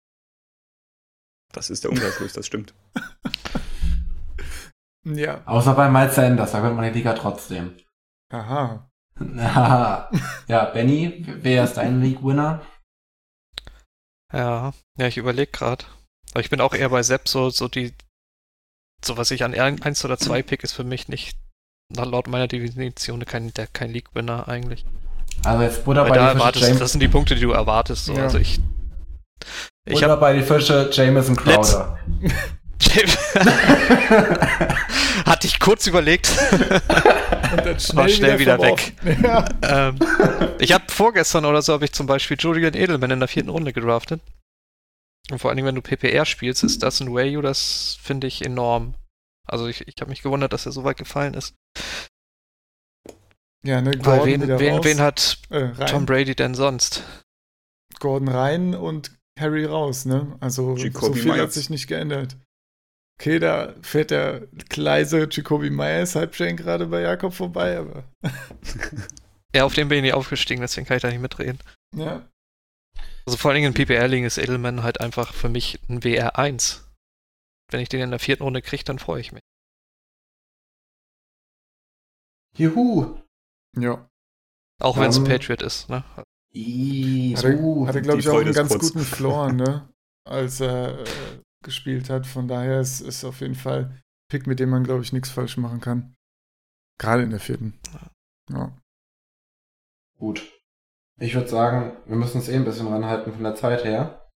Das ist der Umkehrschluss, das stimmt. Ja. Außer bei Miles Sanders, da gewinnt man die Liga trotzdem. Aha. ja, Benny, wer ist dein League-Winner? Ja, ja, ich überlege gerade. Aber ich bin auch eher bei Sepp, so, so die, so was ich an 1 oder 2 pick, ist für mich nicht, laut meiner Definition kein, der, kein League-Winner eigentlich. Also jetzt Weil bei da die Fische, erwartest, James, das sind die Punkte, die du erwartest. So. Ja. Also ich, ich habe bei die Fische, Jameson Crowder. hatte ich kurz überlegt. Und dann schnell, War schnell wieder verworfen. Ja. ähm, ich habe vorgestern oder so habe ich zum Beispiel Julian Edelman in der vierten Runde gedraftet. Und vor allen Dingen, wenn du PPR spielst, ist das ein Value, das finde ich enorm. Also ich, ich habe mich gewundert, dass er so weit gefallen ist. ja, ne, Weil Gordon wen, wieder wen, raus. wen hat äh. Tom Brady denn sonst? Gordon rein und Harry raus, ne? Also Jacoby so viel hat Myers. sich nicht geändert. Okay, da fährt der Kleise Jacoby Myers Halbchain gerade bei Jakob vorbei, aber Ja, auf den bin ich nicht aufgestiegen, deswegen kann ich da nicht mitreden. ja. Also vor allen Dingen in PPR-Ligen ist Edelman halt einfach für mich ein WR1. Wenn ich den in der vierten Runde kriege, dann freue ich mich. Juhu. Ja. Auch wenn es ein Ähm, Patriot ist, ne? Ih, Hatte, uh, hatte glaube ich, auch einen ganz kurz. guten Floor, ne? Als er äh, gespielt hat. Von daher ist es auf jeden Fall ein Pick, mit dem man, glaube ich, nichts falsch machen kann. Gerade in der vierten. Ja. Gut. Ich würde sagen, wir müssen es eh ein bisschen ranhalten von der Zeit her.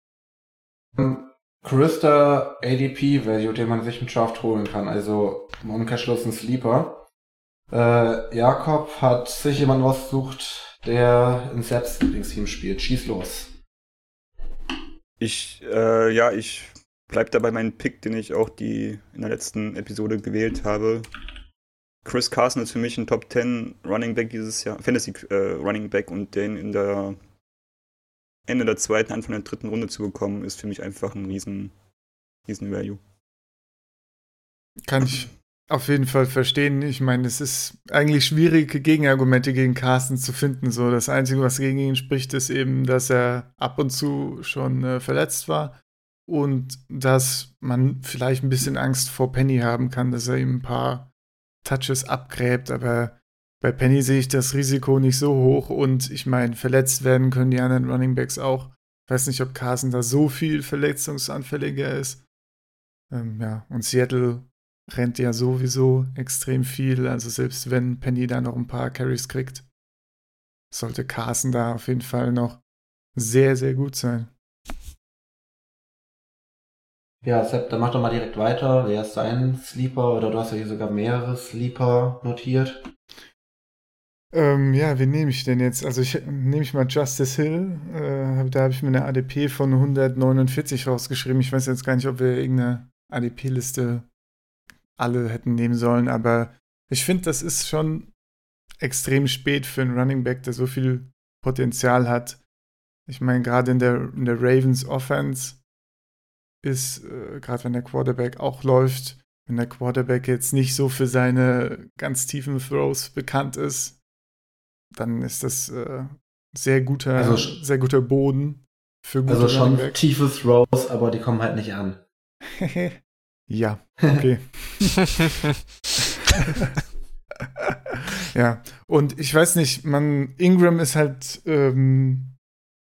Ein größter ADP-Value, den man sich im Draft holen kann, also im Umkehrschluss ein Sleeper. Äh, Jakob hat sich jemanden ausgesucht, der in selbst Lieblingsteam spielt. Schieß los. Ich, äh, ja, ich bleib dabei meinen Pick, den ich auch die in der letzten Episode gewählt habe. Chris Carson ist für mich ein Top 10 Running Back dieses Jahr, Fantasy äh, Running Back und den in der Ende der zweiten, Anfang der dritten Runde zu bekommen, ist für mich einfach ein riesen, riesen Value. Kann ich auf jeden Fall verstehen. Ich meine, es ist eigentlich schwierig, Gegenargumente gegen Carsten zu finden. So, das Einzige, was gegen ihn spricht, ist eben, dass er ab und zu schon äh, verletzt war und dass man vielleicht ein bisschen Angst vor Penny haben kann, dass er ihm ein paar Touches abgräbt. Aber bei Penny sehe ich das Risiko nicht so hoch und ich meine, verletzt werden können die anderen Running Backs auch. Ich weiß nicht, ob Carson da so viel verletzungsanfälliger ist. Ähm, ja, und Seattle rennt ja sowieso extrem viel. Also selbst wenn Penny da noch ein paar Carries kriegt, sollte Carson da auf jeden Fall noch sehr, sehr gut sein. Ja, Sepp, dann mach doch mal direkt weiter. Wer ist dein Sleeper? Oder du hast ja hier sogar mehrere Sleeper notiert. Ähm, ja, wen nehme ich denn jetzt? Also ich nehme ich mal Justice Hill. Äh, da habe ich mir eine ADP von 149 rausgeschrieben. Ich weiß jetzt gar nicht, ob wir irgendeine ADP-Liste alle hätten nehmen sollen, aber ich finde, das ist schon extrem spät für einen Running Back, der so viel Potenzial hat. Ich meine, gerade in der, in der Ravens Offense ist, äh, gerade wenn der Quarterback auch läuft, wenn der Quarterback jetzt nicht so für seine ganz tiefen Throws bekannt ist, dann ist das äh, sehr guter, also, sehr guter Boden für gute Also schon tiefe Throws, aber die kommen halt nicht an. ja, okay. ja, und ich weiß nicht, man, Ingram ist halt, ähm,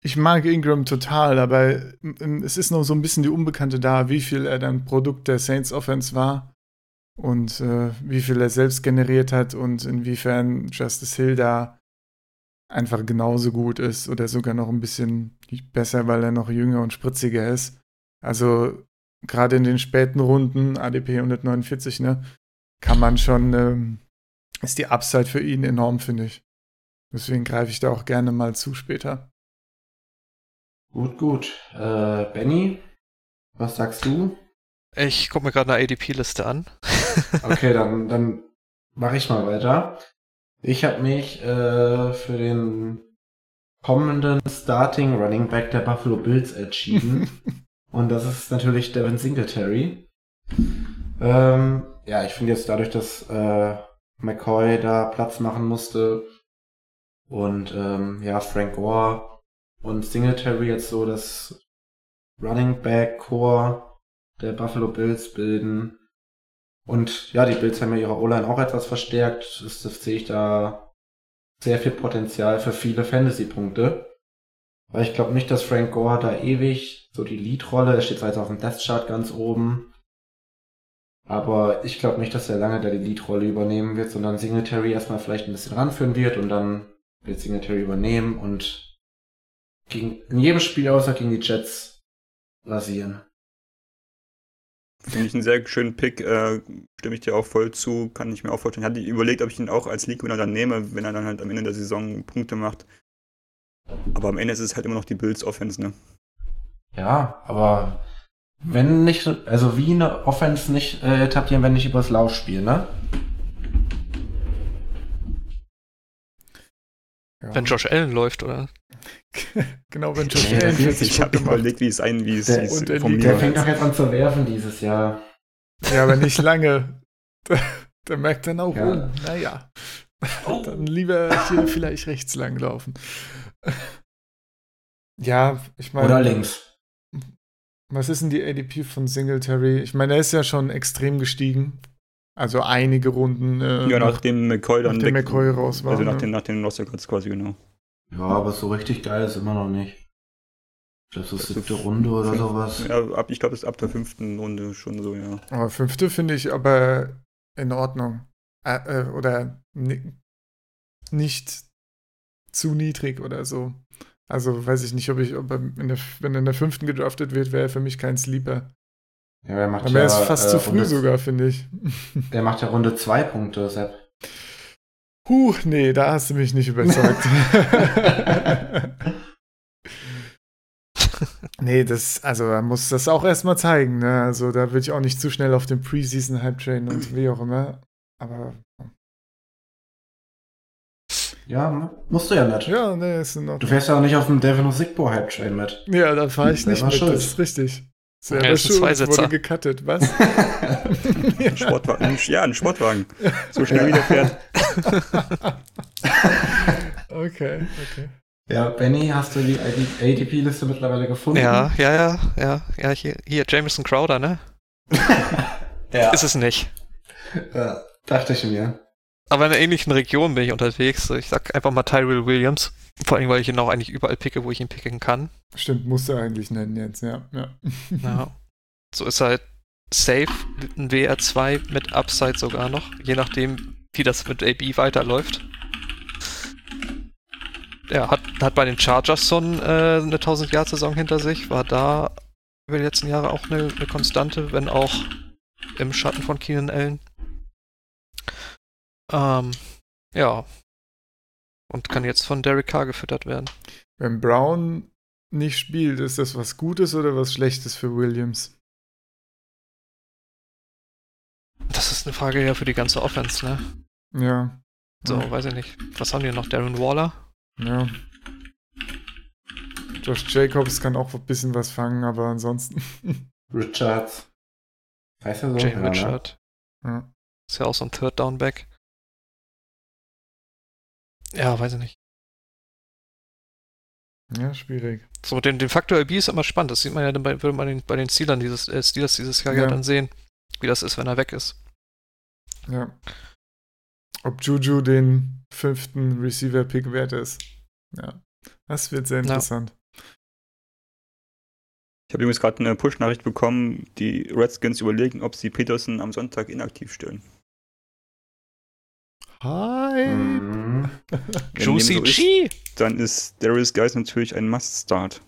ich mag Ingram total, aber ähm, es ist noch so ein bisschen die Unbekannte da, wie viel er dann Produkt der Saints Offense war und äh, wie viel er selbst generiert hat und inwiefern Justice Hill da einfach genauso gut ist oder sogar noch ein bisschen besser, weil er noch jünger und spritziger ist. Also gerade in den späten Runden, ADP 149, ne, kann man schon, ähm, ist die Upside für ihn enorm, finde ich. Deswegen greife ich da auch gerne mal zu später. Gut, gut. Äh, Benny, was sagst du? Ich gucke mir gerade eine ADP-Liste an. okay, dann, dann mache ich mal weiter. Ich habe mich äh, für den kommenden Starting Running Back der Buffalo Bills entschieden. Und das ist natürlich Devin Singletary. Ähm, ja, ich finde jetzt dadurch, dass äh, McCoy da Platz machen musste und ähm, ja, Frank Gore und Singletary jetzt so das Running Back Core der Buffalo Bills bilden, und ja, die Bills haben ja ihre O-Line auch etwas verstärkt. Das, das sehe ich da sehr viel Potenzial für viele Fantasy-Punkte. Weil ich glaube nicht, dass Frank Gore da ewig so die Lead-Rolle, er steht zwar jetzt auf dem Death Chart ganz oben, aber ich glaube nicht, dass er lange da die Lead-Rolle übernehmen wird, sondern Singletary erstmal vielleicht ein bisschen ranführen wird und dann wird Singletary übernehmen und gegen, in jedem Spiel außer gegen die Jets rasieren. Finde ich einen sehr schönen Pick, äh, stimme ich dir auch voll zu, kann ich mir auch vorstellen. Ich hatte überlegt, ob ich ihn auch als League-Winner dann nehme, wenn er dann halt am Ende der Saison Punkte macht. Aber am Ende ist es halt immer noch die Bills-Offense, ne? Ja, aber wenn nicht, also wie eine Offense nicht äh, etablieren, wenn nicht übers Laufspiel, ne? Ja. Wenn Josh Allen läuft, oder? genau, wenn Josh Allen. Ich habe überlegt, wie es ein, wie es der, vom Der fängt doch jetzt an zu werfen dieses Jahr. Ja, aber nicht lange. Der, der merkt dann auch, ja. oh, naja. Oh. Dann lieber hier vielleicht rechts lang laufen. Ja, ich meine. Oder links. Was ist denn die ADP von Singletary? Ich meine, er ist ja schon extrem gestiegen. Also einige Runden. Äh, ja, nachdem McCoy dann nachdem McCoy raus war. Also nach, den, nach den Roster quasi, genau. Ja, aber so richtig geil ist immer noch nicht. Das ist siebte Runde oder fünf, sowas. Ja, ab, ich glaube, das ist ab der fünften Runde schon so, ja. Aber fünfte finde ich aber in Ordnung. Äh, äh, oder nicht zu niedrig oder so. Also weiß ich nicht, ob ich, ob er in der, wenn er in der fünften gedraftet wird, wäre er für mich kein Sleeper. Ja, er macht Aber ja, er ist fast äh, zu früh Runde, sogar, finde ich. Der macht ja Runde zwei Punkte, Sepp. Huh, nee, da hast du mich nicht überzeugt. nee, das, also er muss das auch erstmal zeigen, ne? Also da würde ich auch nicht zu schnell auf den Preseason Hype Train und wie auch immer. Aber. Ja, musst du ja nicht. Ja, nee, ist in Ordnung. Du fährst ja auch nicht auf dem Devin Sigbo Hype Train mit. Ja, da fahre ich nicht mit, das ist richtig. Selber ja, schuld, wurde gecuttet, was? ein Sportwagen, ja, ein Sportwagen. So schnell wie der fährt. okay, okay. Ja, Benny, hast du die ADP-Liste mittlerweile gefunden? Ja, ja, ja, ja, ja, hier, hier Jameson Crowder, ne? ja. Ist es nicht. Ja, dachte ich mir. Aber in einer ähnlichen Region bin ich unterwegs. Ich sag einfach mal Tyrell Williams. Vor allem, weil ich ihn auch eigentlich überall picke, wo ich ihn picken kann. Stimmt, musst du eigentlich nennen jetzt, ja. Ja. ja. So ist halt safe ein WR2 mit Upside sogar noch, je nachdem, wie das mit AB weiterläuft. Ja, hat, hat bei den Chargers schon äh, eine 1000-Jahr-Saison hinter sich, war da über die letzten Jahre auch eine, eine Konstante, wenn auch im Schatten von Keenan Allen. Ähm, ja. Und kann jetzt von Derek Carr gefüttert werden. Wenn Brown nicht spielt, ist das was Gutes oder was Schlechtes für Williams? Das ist eine Frage ja für die ganze Offense, ne? Ja. So, ja. weiß ich nicht. Was haben wir noch? Darren Waller? Ja. Josh Jacobs kann auch ein bisschen was fangen, aber ansonsten. Richards. Heißt er so? Jay ja, ne? Richard. Ja. Ist ja auch so ein Third Down Back. Ja, weiß ich nicht. Ja, schwierig. So, den, den Faktor AB ist immer spannend. Das sieht man ja dann bei, würde man den, bei den Steelern dieses, äh, Steelers dieses Jahr ja. dann sehen, wie das ist, wenn er weg ist. Ja. Ob Juju den fünften Receiver-Pick wert ist. Ja. Das wird sehr interessant. Ja. Ich habe übrigens gerade eine Push-Nachricht bekommen, die Redskins überlegen, ob sie Peterson am Sonntag inaktiv stellen. Hi! Mhm. Juicy so G! Ist, dann ist Darius Guys natürlich ein Must-Start.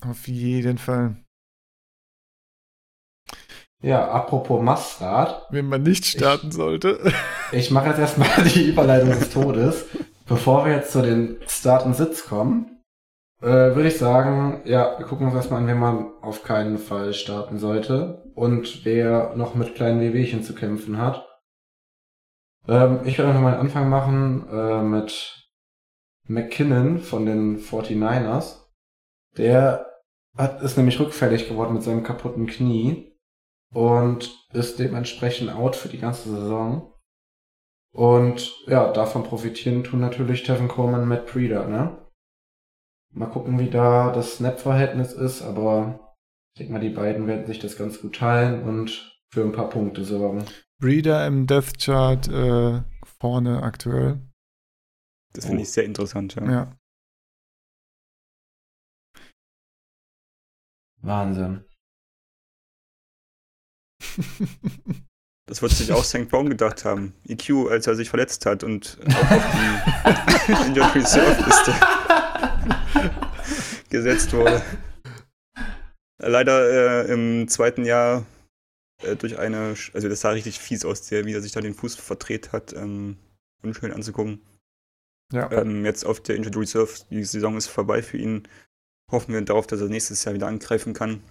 Auf jeden Fall. Ja, apropos Must-Start. Wenn man nicht starten ich, sollte. Ich mache jetzt erstmal die Überleitung des Todes. Bevor wir jetzt zu den Start und Sitz kommen, äh, würde ich sagen, ja, wir gucken uns erstmal an, wen man auf keinen Fall starten sollte und wer noch mit kleinen Wehwehchen zu kämpfen hat. Ähm, ich werde einfach mal einen Anfang machen äh, mit McKinnon von den 49ers. Der hat, ist nämlich rückfällig geworden mit seinem kaputten Knie und ist dementsprechend out für die ganze Saison. Und ja, davon profitieren tun natürlich Tevin Coleman und Matt Breeder, ne? Mal gucken, wie da das Snap-Verhältnis ist, aber ich denke mal, die beiden werden sich das ganz gut teilen und für ein paar Punkte sorgen. Breeder im Death Chart äh, vorne aktuell. Das finde ich sehr interessant, ja. ja. Wahnsinn. Das wird sich auch St. Brown gedacht haben. EQ, als er sich verletzt hat und auch auf die Injured Reserve Liste gesetzt wurde. Leider äh, im zweiten Jahr äh, durch eine, also das sah richtig fies aus, der, wie er sich da den Fuß verdreht hat. Ähm, unschön anzugucken. Ja. Ähm, jetzt auf der Injured Reserve, die Saison ist vorbei für ihn. Hoffen wir darauf, dass er nächstes Jahr wieder angreifen kann.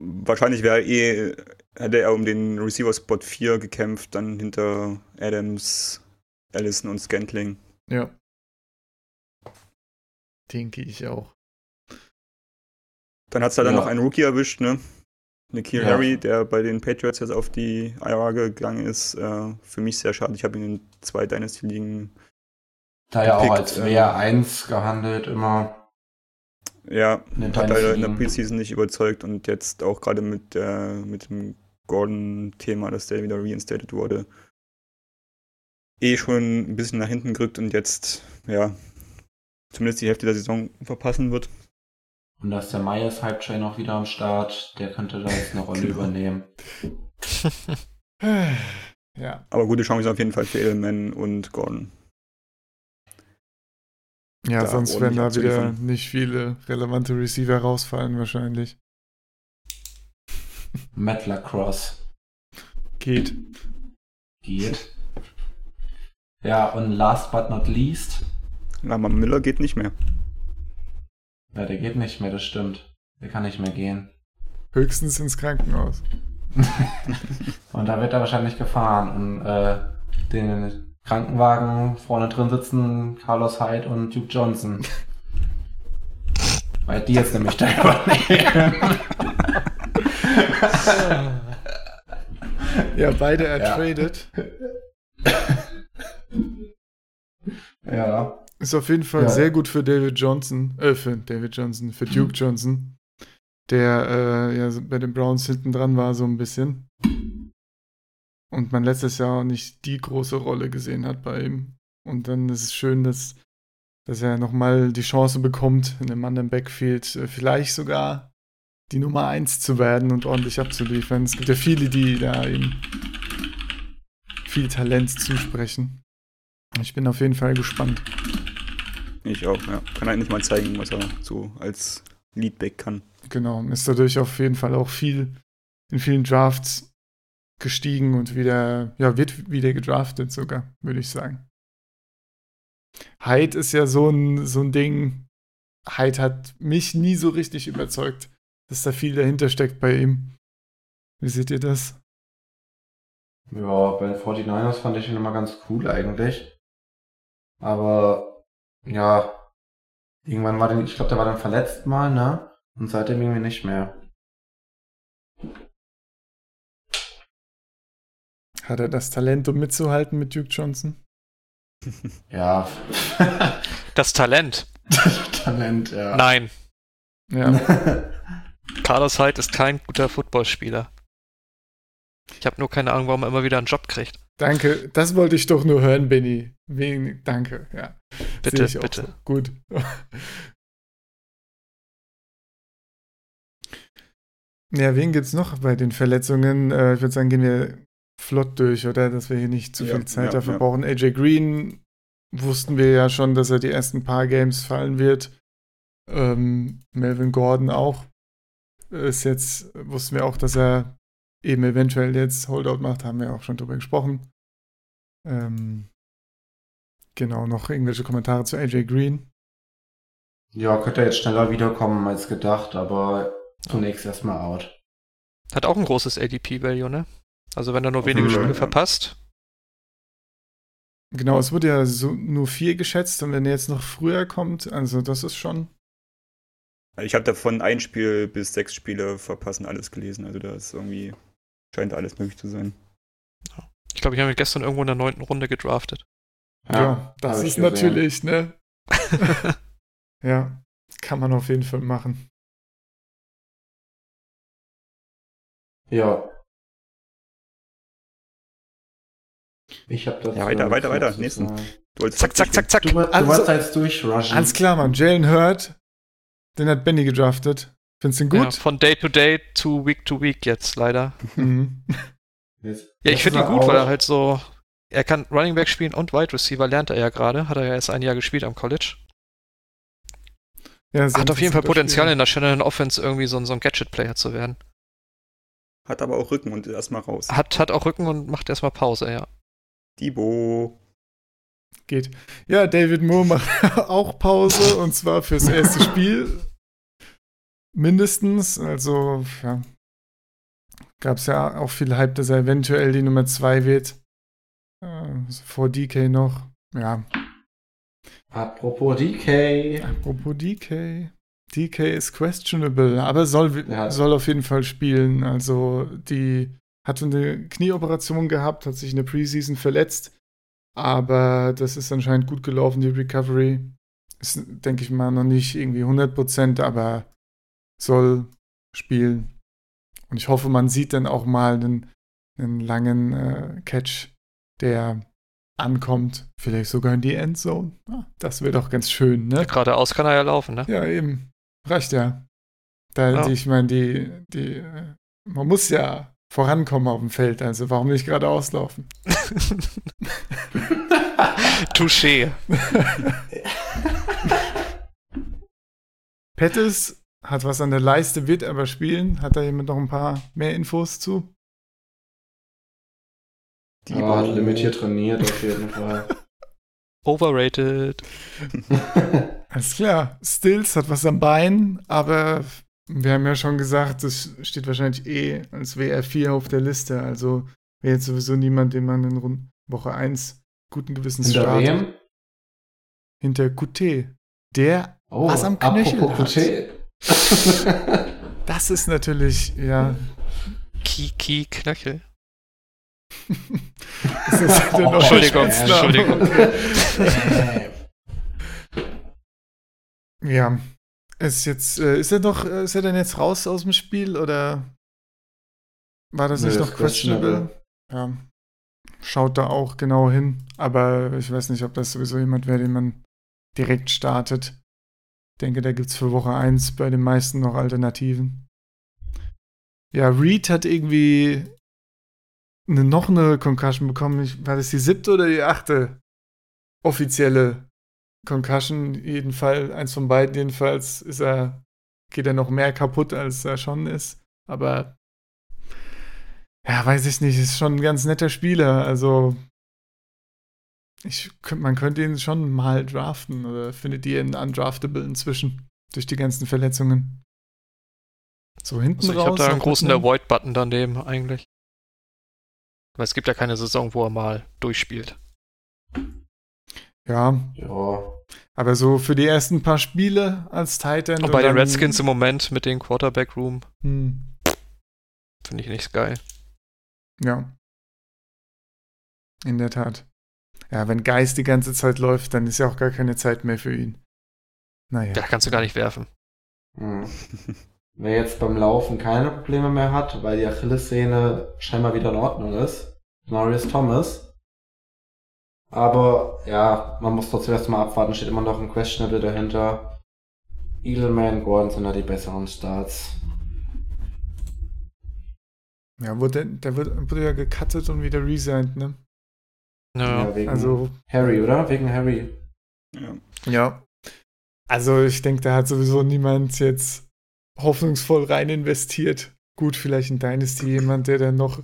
Wahrscheinlich wäre eh, hätte er um den Receiver Spot 4 gekämpft, dann hinter Adams, Allison und Scantling. Ja. Denke ich auch. Dann hat es da ja. dann noch einen Rookie erwischt, ne? Nikhil ja. Harry, der bei den Patriots jetzt auf die IR gegangen ist, äh, für mich sehr schade. Ich habe ihn in zwei Dynasty-Ligen. Da ja auch als WR1 äh, gehandelt immer. Ja, hat leider in der Preseason nicht überzeugt und jetzt auch gerade mit, äh, mit dem Gordon-Thema, dass der wieder reinstated wurde, eh schon ein bisschen nach hinten gerückt und jetzt, ja, zumindest die Hälfte der Saison verpassen wird. Und da ist der Myers Hype Train auch wieder am Start. Der könnte da jetzt eine Rolle genau. übernehmen. ja. Aber gute Chance auf jeden Fall für Edelman und Gordon. Ja, da sonst werden da wieder nicht viele relevante Receiver rausfallen wahrscheinlich. Matt Lacrosse. Geht. Geht. Ja, und last but not least. Aber Miller geht nicht mehr. Ja, der geht nicht mehr, das stimmt. Der kann nicht mehr gehen. Höchstens ins Krankenhaus. und da wird er wahrscheinlich gefahren. Und äh, den Krankenwagen vorne drin sitzen Carlos Hyde und Duke Johnson. Weil die jetzt nämlich da übernehmen. Ja, beide Ja. ertradet. ja. Ist auf jeden Fall Ja. sehr gut für David Johnson, äh, für David Johnson, für Duke Johnson, der äh, ja bei den Browns hinten dran war, so ein bisschen. Und man letztes Jahr auch nicht die große Rolle gesehen hat bei ihm. Und dann ist es schön, dass, dass er nochmal die Chance bekommt, in einem anderen Backfield äh, vielleicht sogar die Nummer 1 zu werden und ordentlich abzuliefern. Es gibt ja viele, die da ihm viel Talent zusprechen. Ich bin auf jeden Fall gespannt. Ich auch, ja. Kann eigentlich mal zeigen, was er so als Leadback kann. Genau, ist dadurch auf jeden Fall auch viel in vielen Drafts gestiegen und wieder, ja, wird wieder gedraftet sogar, würde ich sagen. Hyde ist ja so ein, so ein Ding. Hyde hat mich nie so richtig überzeugt, dass da viel dahinter steckt bei ihm. Wie seht ihr das? Ja, bei den 49ers fand ich ihn immer ganz cool eigentlich. Aber ja, irgendwann war der, ich glaube, der war dann verletzt mal, ne? Und seitdem irgendwie nicht mehr. Hat er das Talent, um mitzuhalten mit Duke Johnson? Ja. Das Talent. Talent, ja. Nein, Ja. Carlos Hyde ist kein guter Footballspieler. Ich habe nur keine Ahnung, warum er immer wieder einen Job kriegt. Danke, das wollte ich doch nur hören, Benny. Wegen, danke, ja. Bitte, Sehe ich auch bitte. So. Gut. Ja, wen gibt's noch bei den Verletzungen? Äh, ich würde sagen, gehen wir flott durch, oder? Dass wir hier nicht zu Ja, viel Zeit ja, dafür ja. brauchen. AJ Green wussten wir ja schon, dass er die ersten paar Games fallen wird. Ähm, Melvin Gordon auch. Ist jetzt, wussten wir auch, dass er eben eventuell jetzt Holdout macht, haben wir auch schon drüber gesprochen. Ähm, genau, noch irgendwelche Kommentare zu AJ Green. Ja, könnte jetzt schneller wiederkommen als gedacht, aber zunächst erstmal out. Hat auch ein großes ADP-Value, ne? Also wenn er nur wenige Spiele ja. verpasst. Genau, es wurde ja so nur vier geschätzt und wenn er jetzt noch früher kommt, also das ist schon. Ich habe davon ein Spiel bis sechs Spiele verpassen alles gelesen. Also da ist irgendwie, scheint alles möglich zu sein. Ich glaube, ich habe ihn gestern irgendwo in der neunten Runde gedraftet. Ja, das hab ich ist natürlich, ne? Ja, kann man auf jeden Fall machen. Ja. Ich habe das. Ja, weiter, äh, weiter, weiter. Nächsten. Du zack, zack, zack, zack. Du, du Also- warst jetzt durchrushen. Alles klar, Mann. Jalen Hurt, den hat Benny gedraftet. Findest du ihn Ja, gut? von Day to Day to Week to Week jetzt leider. Mhm. Jetzt- Ja, ich finde ihn gut, weil er halt so. Er kann Running Back spielen und Wide Receiver, lernt er ja gerade. Hat er ja erst ein Jahr gespielt am College. Ja, sehr Hat auf jeden Fall Potenzial Spieler. in der Shannon Offense irgendwie so, ein- so ein Gadget-Player zu werden. Hat aber auch Rücken und ist erstmal raus. Hat, hat auch Rücken und macht erstmal Pause, ja. Debo. Geht. Ja, David Moore macht auch Pause und zwar fürs erste Spiel. Mindestens. Also, ja. Gab es ja auch viel Hype, dass er eventuell die Nummer 2 wird. Äh, vor DK noch. Ja, Apropos DK. apropos DK. DK ist questionable, aber soll, Ja. soll auf jeden Fall spielen. Also, die hatte eine Knieoperation gehabt, hat sich in der Preseason verletzt. Aber das ist anscheinend gut gelaufen, die Recovery. Ist, denke ich mal, noch nicht irgendwie 100%, aber soll spielen. Und ich hoffe, man sieht dann auch mal einen, einen langen äh, Catch, der ankommt. Vielleicht sogar in die Endzone. Ah, das wäre doch ganz schön, ne? Geradeaus kann er ja laufen, ne? Ja, eben. Reicht ja. Da, Ja. Die, ich meine, die, die, äh, man muss ja vorankommen auf dem Feld, also warum nicht geradeaus laufen? Touché. Pettis hat was an der Leiste, wird aber spielen. Hat da jemand noch ein paar mehr Infos zu? Aber hat limitiert trainiert auf jeden Fall. Overrated. Alles klar. Stills hat was am Bein, aber wir haben ja schon gesagt, das steht wahrscheinlich eh als WR4 auf der Liste. Also wäre jetzt sowieso niemand, den man in Rund Woche 1 guten Gewissens Hinter startet. wem? Hinter QT. Der Oh, Was am Knöchel apropos hat. QT. Das ist natürlich, ja. Kiki Knöchel. das ist der Oh, Entschuldigung, Spitzname. Entschuldigung. Ja. Ist jetzt, äh, ist er doch, äh, ist er denn jetzt raus aus dem Spiel oder war das Nö, nicht noch questionable? Ja. Schaut da auch genau hin, aber ich weiß nicht, ob das sowieso jemand wäre, den man direkt startet. Denke, da gibt es für Woche 1 bei den meisten noch Alternativen. Ja, Reed hat irgendwie eine, noch eine Concussion bekommen. Ich, war das die siebte oder die achte offizielle Concussion? Jedenfalls, eins von beiden jedenfalls ist er, geht er noch mehr kaputt, als er schon ist. Aber ja, weiß ich nicht, ist schon ein ganz netter Spieler. Also ich, man könnte ihn schon mal draften oder findet ihr ihn undraftable inzwischen durch die ganzen Verletzungen? So hinten Also ich raus. habe da einen großen? Avoid-Button daneben eigentlich. Weil es gibt ja keine Saison, wo er mal durchspielt. Ja, Ja. aber so für die ersten paar Spiele als Titan. Und bei den Redskins im Moment mit dem Quarterback-Room Hm, finde ich nichts geil. ja. In der Tat. Ja, wenn Geist die ganze Zeit läuft, dann ist ja auch gar keine Zeit mehr für ihn. Naja. Da kannst du gar nicht werfen. Hm. Wer jetzt beim Laufen keine Probleme mehr hat, weil die Achillessehne scheinbar wieder in Ordnung ist, Norris Thomas. Aber ja, man muss trotzdem erstmal abwarten, steht immer noch ein Questionable dahinter. Eagleman, Gordon sind da die besseren Starts. Ja, wurde, der wird, wurde ja gecuttet und wieder resigned, ne? Ja. wegen Also, Harry, oder? Wegen Harry. Ja. ja. Also, ich denke, da hat sowieso niemand jetzt hoffnungsvoll rein investiert. Gut, vielleicht in Dynasty jemand, der dann noch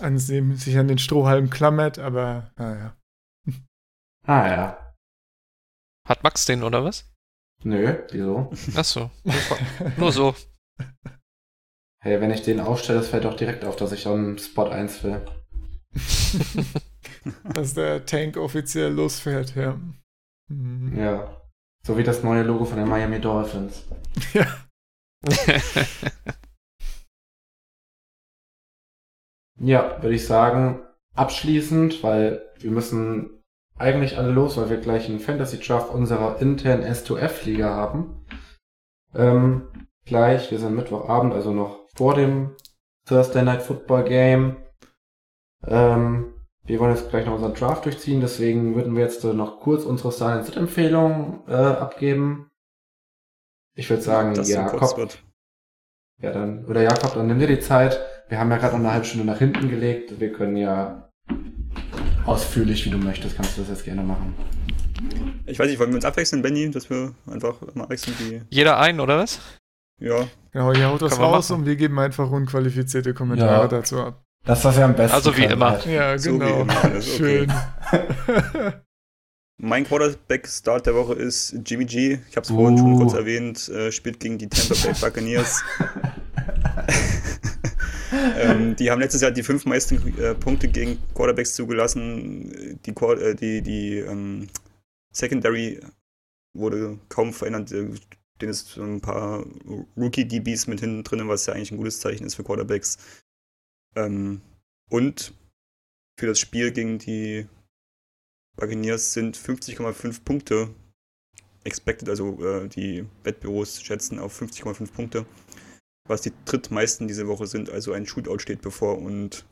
an dem, sich an den Strohhalm klammert, aber naja. Ah ja. Hat Max den oder was? Nö, wieso? Achso. Nur so. Hey, wenn ich den aufstelle, das fällt doch direkt auf, dass ich schon Spot 1 will. Dass der Tank offiziell losfährt, ja. Mhm. Ja. So wie das neue Logo von den Miami Dolphins. ja. Ja, würde ich sagen, abschließend, weil wir müssen eigentlich alle los, weil wir gleich einen Fantasy Draft unserer internen S2F-Liga haben. Ähm, gleich, wir sind Mittwochabend, also noch vor dem Thursday Night Football Game. Ähm, wir wollen jetzt gleich noch unseren Draft durchziehen, deswegen würden wir jetzt äh, noch kurz unsere Start-and-Sit-Empfehlung äh, abgeben. Ich würde sagen, Das Jakob, Kurzwort. ja, dann, oder Jakob, dann nimm dir die Zeit. Wir haben ja gerade noch eine halbe Stunde nach hinten gelegt. Wir können ja ausführlich, wie du möchtest, kannst du das jetzt gerne machen. Ich weiß nicht, wollen wir uns abwechseln, Benny, dass wir einfach mal wechseln die. Jeder ein, oder was? Ja, Genau, ihr haut das raus machen. und wir geben einfach unqualifizierte Kommentare Ja. dazu ab. Das, was wir am besten Also wie immer. halt. Ja, So wie genau. immer, alles okay. Schön. mein Quarterback-Start der Woche ist Jimmy G. Ich habe es vorhin schon Uh. kurz erwähnt, äh, spielt gegen die Tampa Bay Buccaneers. ähm, die haben letztes Jahr die fünf meisten äh, Punkte gegen Quarterbacks zugelassen. Die, äh, die, die ähm, Secondary wurde kaum verändert. Äh, Den ist so ein paar Rookie-DBs mit hinten drin, was ja eigentlich ein gutes Zeichen ist für Quarterbacks. Ähm, und für das Spiel gegen die Buccaneers sind 50,5 Punkte expected, also äh, die Wettbüros schätzen auf 50,5 Punkte, was die drittmeisten diese Woche sind. Also ein Shootout steht bevor und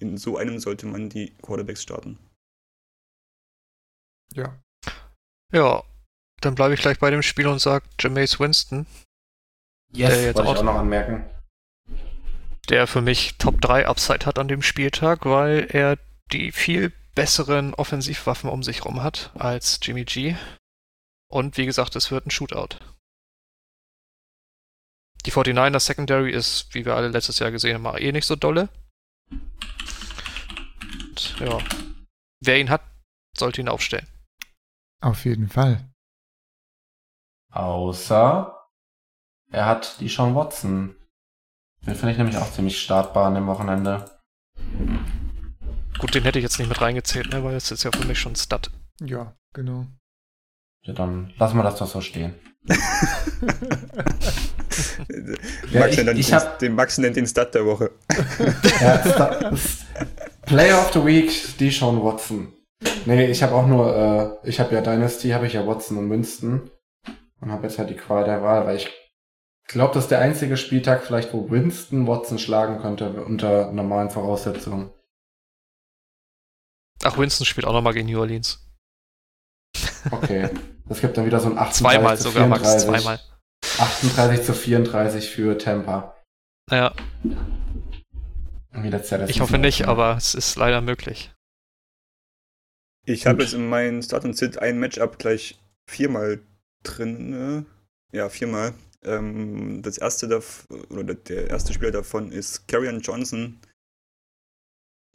in so einem sollte man die Quarterbacks starten. ja. Ja, dann bleibe ich gleich bei dem Spiel und sage Jameis Winston, Yes, Der jetzt wollte ich auch- auch noch anmerken. Der für mich Top 3 Upside hat an dem Spieltag, weil er die viel besseren Offensivwaffen um sich rum hat als Jimmy G. Und wie gesagt, es wird ein Shootout. Die 49er Secondary ist, wie wir alle letztes Jahr gesehen haben, eh nicht so dolle. Und, ja. Wer ihn hat, sollte ihn aufstellen. Auf jeden Fall. Außer er hat die Sean Watson. Den finde ich nämlich auch ziemlich startbar an dem Wochenende. Gut, den hätte ich jetzt nicht mit reingezählt, ne, weil das ist ja für mich schon Stud. Ja, genau. Ja, dann lassen wir das doch so stehen. ja, Max ich, nennt ich hab, den Max nennt den Stat der Woche. ja, Player of the Week, die Sean Watson. Nee, ich habe auch nur, äh, ich habe ja Dynasty, habe ich ja Watson und Münsten. Und habe jetzt halt die Qual der Wahl, weil ich glaube, das ist der einzige Spieltag vielleicht, wo Winston Watson schlagen könnte unter normalen Voraussetzungen. Ach, Winston spielt auch nochmal gegen New Orleans. Okay. Es gibt dann wieder so ein 38 Zweimal zu sogar, 34. Max, zweimal. 38 zu 34 für Tampa. Ja. ich hoffe nicht, aber es ist leider möglich. Ich habe jetzt in meinem Start und Sit ein Matchup gleich viermal drin. Ne? Ja, viermal. Ähm, das erste oder der erste Spieler davon ist Carrion Johnson.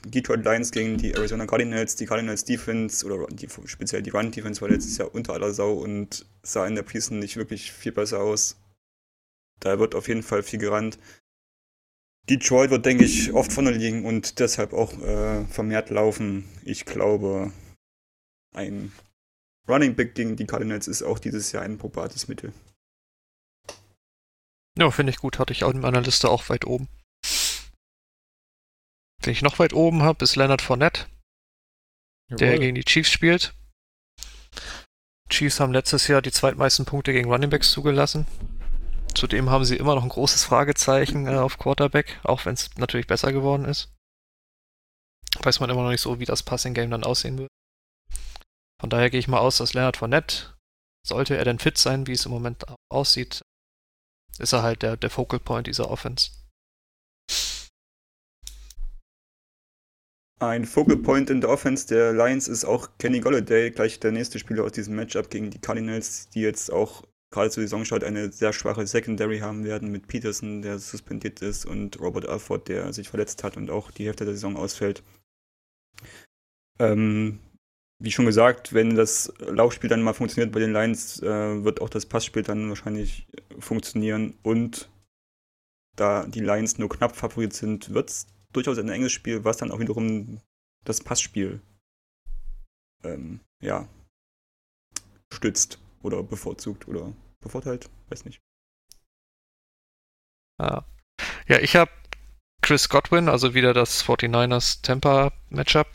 Detroit Lions gegen die Arizona Cardinals. Die Cardinals Defense oder die, speziell die Run Defense war letztes Jahr unter aller Sau und sah in der Preseason nicht wirklich viel besser aus. Da wird auf jeden Fall viel gerannt. Detroit wird, denke ich, oft vorne liegen und deshalb auch äh, vermehrt laufen. Ich glaube, ein Running Back gegen die Cardinals ist auch dieses Jahr ein probates Mittel. Ja, finde ich gut. Hatte ich auch in meiner Liste auch weit oben. Den ich noch weit oben habe, ist Leonard Fournette, Jawohl. der gegen die Chiefs spielt. Chiefs haben letztes Jahr die zweitmeisten Punkte gegen Runningbacks zugelassen. Zudem haben sie immer noch ein großes Fragezeichen äh, auf Quarterback, auch wenn es natürlich besser geworden ist. Weiß man immer noch nicht so, wie das Passing Game dann aussehen wird. Von daher gehe ich mal aus, dass Leonard Fournette, sollte er denn fit sein, wie es im Moment aussieht, ist er halt der, der Focal Point dieser Offense. Ein Focal Point in der Offense der Lions ist auch Kenny Golladay, gleich der nächste Spieler aus diesem Matchup gegen die Cardinals, die jetzt auch gerade zur Saisonstart eine sehr schwache Secondary haben werden mit Peterson, der suspendiert ist, und Robert Alford, der sich verletzt hat und auch die Hälfte der Saison ausfällt. Ähm, wie schon gesagt, wenn das Laufspiel dann mal funktioniert bei den Lions, äh, wird auch das Passspiel dann wahrscheinlich funktionieren. Und da die Lions nur knapp Favorit sind, wird es durchaus ein enges Spiel, was dann auch wiederum das Passspiel ähm, ja, stützt oder bevorzugt oder bevorteilt, weiß nicht. Ja, ja ich habe Chris Godwin, also wieder das 49ers Tampa Matchup.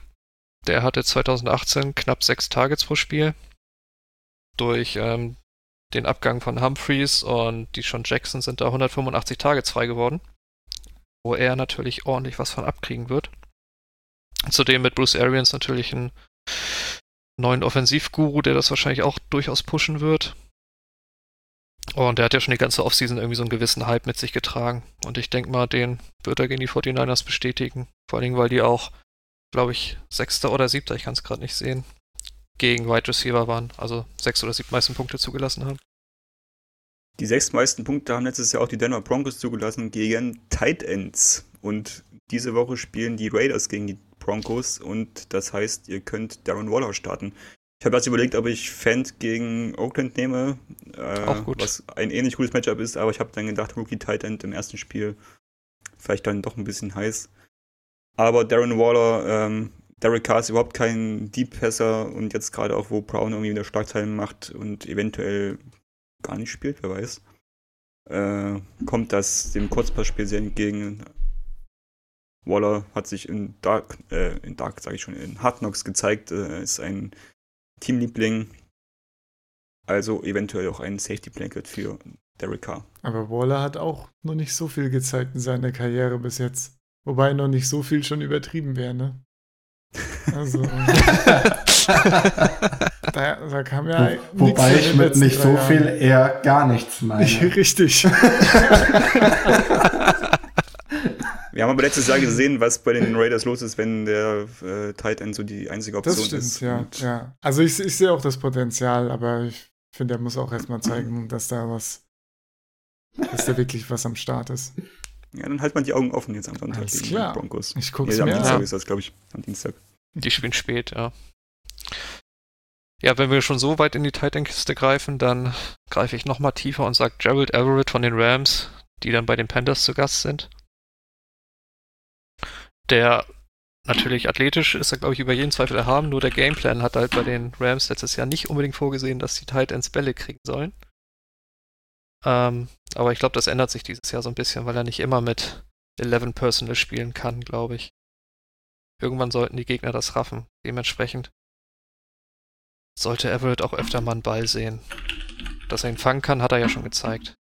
Der hatte 2018 knapp sechs Targets pro Spiel. Durch ähm, den Abgang von Humphreys und die Sean Jackson sind da 185 Targets frei geworden wo er natürlich ordentlich was von abkriegen wird. Zudem mit Bruce Arians natürlich einen neuen Offensivguru, der das wahrscheinlich auch durchaus pushen wird. Und der hat ja schon die ganze Offseason irgendwie so einen gewissen Hype mit sich getragen. Und ich denke mal, den wird er gegen die 49ers bestätigen. Vor allem, weil die auch, glaube ich, Sechster oder Siebter, ich kann es gerade nicht sehen, gegen Wide Receiver waren. Also sechs oder sieben meisten Punkte zugelassen haben. Die sechs meisten Punkte haben letztes Jahr auch die Denver Broncos zugelassen gegen Tight Ends. Und diese Woche spielen die Raiders gegen die Broncos und das heißt, ihr könnt Darren Waller starten. Ich habe erst überlegt, ob ich Fant gegen Oakland nehme, äh, was ein ähnlich gutes Matchup ist, aber ich habe dann gedacht, Rookie Tight End im ersten Spiel vielleicht dann doch ein bisschen heiß. Aber Darren Waller, ähm, Derek Carr ist überhaupt kein Deep Passer und jetzt gerade auch, wo Brown irgendwie wieder Schlagzeilen macht und eventuell gar nicht spielt, wer weiß, äh, kommt das dem Kurzpassspiel sehr entgegen. Waller hat sich in Dark, äh, in Dark sage ich schon, in Hard Knocks gezeigt, äh, ist ein Teamliebling, also eventuell auch ein Safety Blanket für Derek Carr. Aber Waller hat auch noch nicht so viel gezeigt in seiner Karriere bis jetzt. Wobei noch nicht so viel schon übertrieben wäre, ne? Also. da, da kam ja. Wo, wobei ich mit nicht so Jahren. viel eher gar nichts meine. Richtig. Wir haben aber letztes Jahr gesehen, was bei den Raiders los ist, wenn der äh, Tight End so die einzige Option das stimmt, ist. Ja, ja. Also ich, ich sehe auch das Potenzial, aber ich finde, er muss auch erstmal zeigen, dass da was, dass da wirklich was am Start ist. Ja, dann halt man die Augen offen jetzt am Sonntag Alles gegen klar. die Broncos. Ich gucke ja, mir Am Dienstag ja. ist das, glaube ich. Am Dienstag. Die spielen spät, ja. Ja, wenn wir schon so weit in die Titan-Kiste greifen, dann greife ich nochmal tiefer und sage Gerald Everett von den Rams, die dann bei den Panthers zu Gast sind. Der natürlich athletisch ist er, glaube ich, über jeden Zweifel erhaben, nur der Gameplan hat halt bei den Rams letztes Jahr nicht unbedingt vorgesehen, dass die Tight Ends Bälle kriegen sollen. Ähm, aber ich glaube, das ändert sich dieses Jahr so ein bisschen, weil er nicht immer mit 11 Personal spielen kann, glaube ich. Irgendwann sollten die Gegner das raffen. Dementsprechend sollte Everett auch öfter mal einen Ball sehen. Dass er ihn fangen kann, hat er ja schon gezeigt.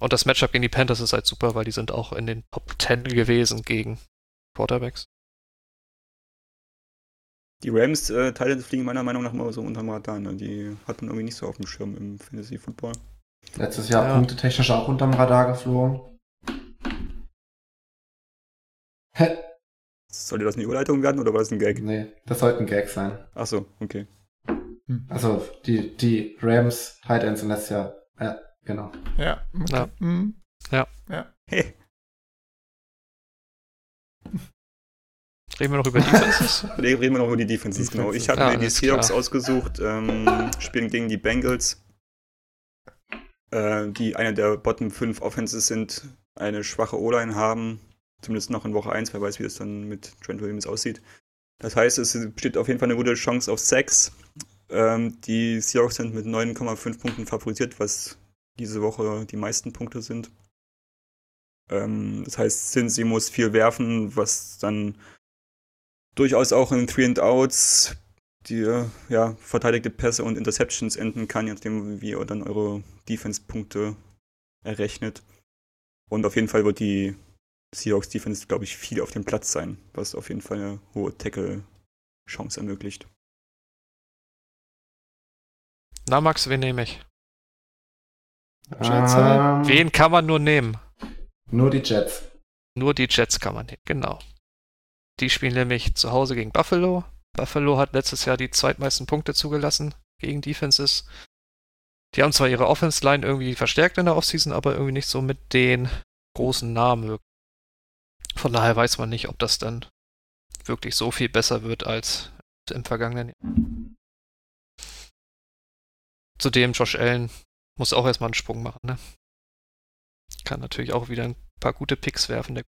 Und das Matchup gegen die Panthers ist halt super, weil die sind auch in den Top 10 gewesen gegen Quarterbacks. Die Rams äh, Teile fliegen meiner Meinung nach immer so unterm Radar. Ne? Die hat man irgendwie nicht so auf dem Schirm im Fantasy Football. Letztes Jahr Ja. punktetechnisch auch unterm Radar geflogen. Hä? Sollte das eine Überleitung werden oder war das ein Gag? Nee, das sollte ein Gag sein. Achso, okay. Also die, die Rams Tight Ends sind letztes Jahr. Ja, genau. Ja. Okay. Ja. Mhm. Hey, Reden wir noch über Defenses? reden wir noch über die Defenses, genau. Ich habe Ja, mir die Seahawks klar. ausgesucht, ähm, spielen gegen die Bengals, äh, die eine der Bottom 5 Offenses sind, eine schwache O-Line haben, zumindest noch in Woche 1, wer weiß, wie es dann mit Trent Williams aussieht. Das heißt, es besteht auf jeden Fall eine gute Chance auf Sacks. Ähm, die Seahawks sind mit 9,5 Punkten favorisiert, was diese Woche die meisten Punkte sind. Ähm, das heißt, Cincy muss viel werfen, was dann durchaus auch in Three and Outs die äh, ja, verteidigte Pässe und Interceptions enden kann, je nachdem, wie ihr dann eure Defense-Punkte errechnet. Und auf jeden Fall wird die Seahawks Defense, glaube ich, viel auf dem Platz sein, was auf jeden Fall eine hohe Tackle-Chance ermöglicht. Na, Max, wen nehme ich? Jets, Ähm, Wen kann man nur nehmen? Nur die Jets. Nur die Jets kann man nehmen, genau. Die spielen nämlich zu Hause gegen Buffalo. Buffalo hat letztes Jahr die zweitmeisten Punkte zugelassen gegen Defenses. Die haben zwar ihre Offense-Line irgendwie verstärkt in der Offseason, aber irgendwie nicht so mit den großen Namen. Von daher weiß man nicht, ob das dann wirklich so viel besser wird als im vergangenen Jahr. Zudem Josh Allen muss auch erstmal einen Sprung machen, ne? Kann natürlich auch wieder ein paar gute Picks werfen.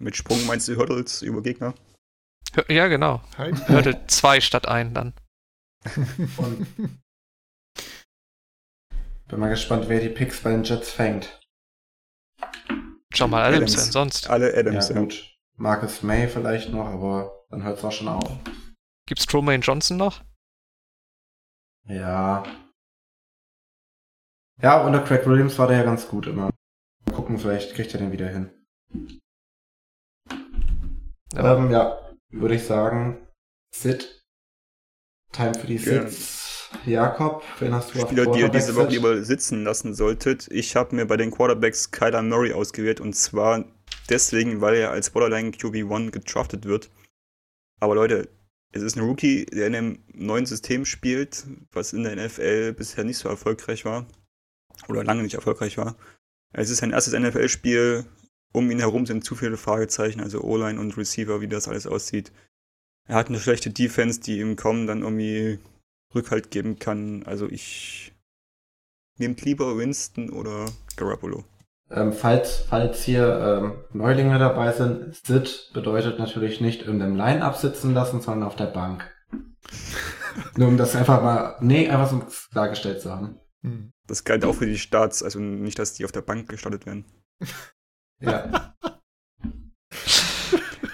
Mit Sprung meinst du Hurdles über Gegner? Ja, genau. Hörte zwei statt ein dann. Und bin mal gespannt, wer die Picks bei den Jets fängt. Schau mal, Adams, Adams. sonst? Alle Ja, Adams, ja. gut. Marcus May vielleicht noch, aber dann hört es auch schon auf. Gibt's Tremaine Johnson noch? Ja. Ja, unter Craig Williams war der ja ganz gut immer. Mal gucken, vielleicht kriegt er den wieder hin. Ja. Ähm, ja, würde ich sagen, Sid. Time für die Ja. Sits. Jakob, wen hast du auf Spieler, die ihr diese Woche lieber sitzen lassen solltet. Ich habe mir bei den Quarterbacks Kyler Murray ausgewählt und zwar deswegen, weil er als Borderline QB1 gedraftet wird. Aber Leute, es ist ein Rookie, der in einem neuen System spielt, was in der NFL bisher nicht so erfolgreich war. Oder lange nicht erfolgreich war. Es ist sein erstes NFL-Spiel. Um ihn herum sind zu viele Fragezeichen, also O-Line und Receiver, wie das alles aussieht. Er hat eine schlechte Defense, die ihm kaum dann irgendwie Rückhalt geben kann. Also ich nehmt lieber Winston oder Garoppolo. Ähm, falls, falls hier ähm, Neulinge dabei sind, Sit bedeutet natürlich nicht in einem Line-Up sitzen lassen, sondern auf der Bank. Nur um das einfach mal, nee, einfach so klargestellt zu haben. Hm. Das galt auch für die Starts, also nicht, dass die auf der Bank gestartet werden. Ja,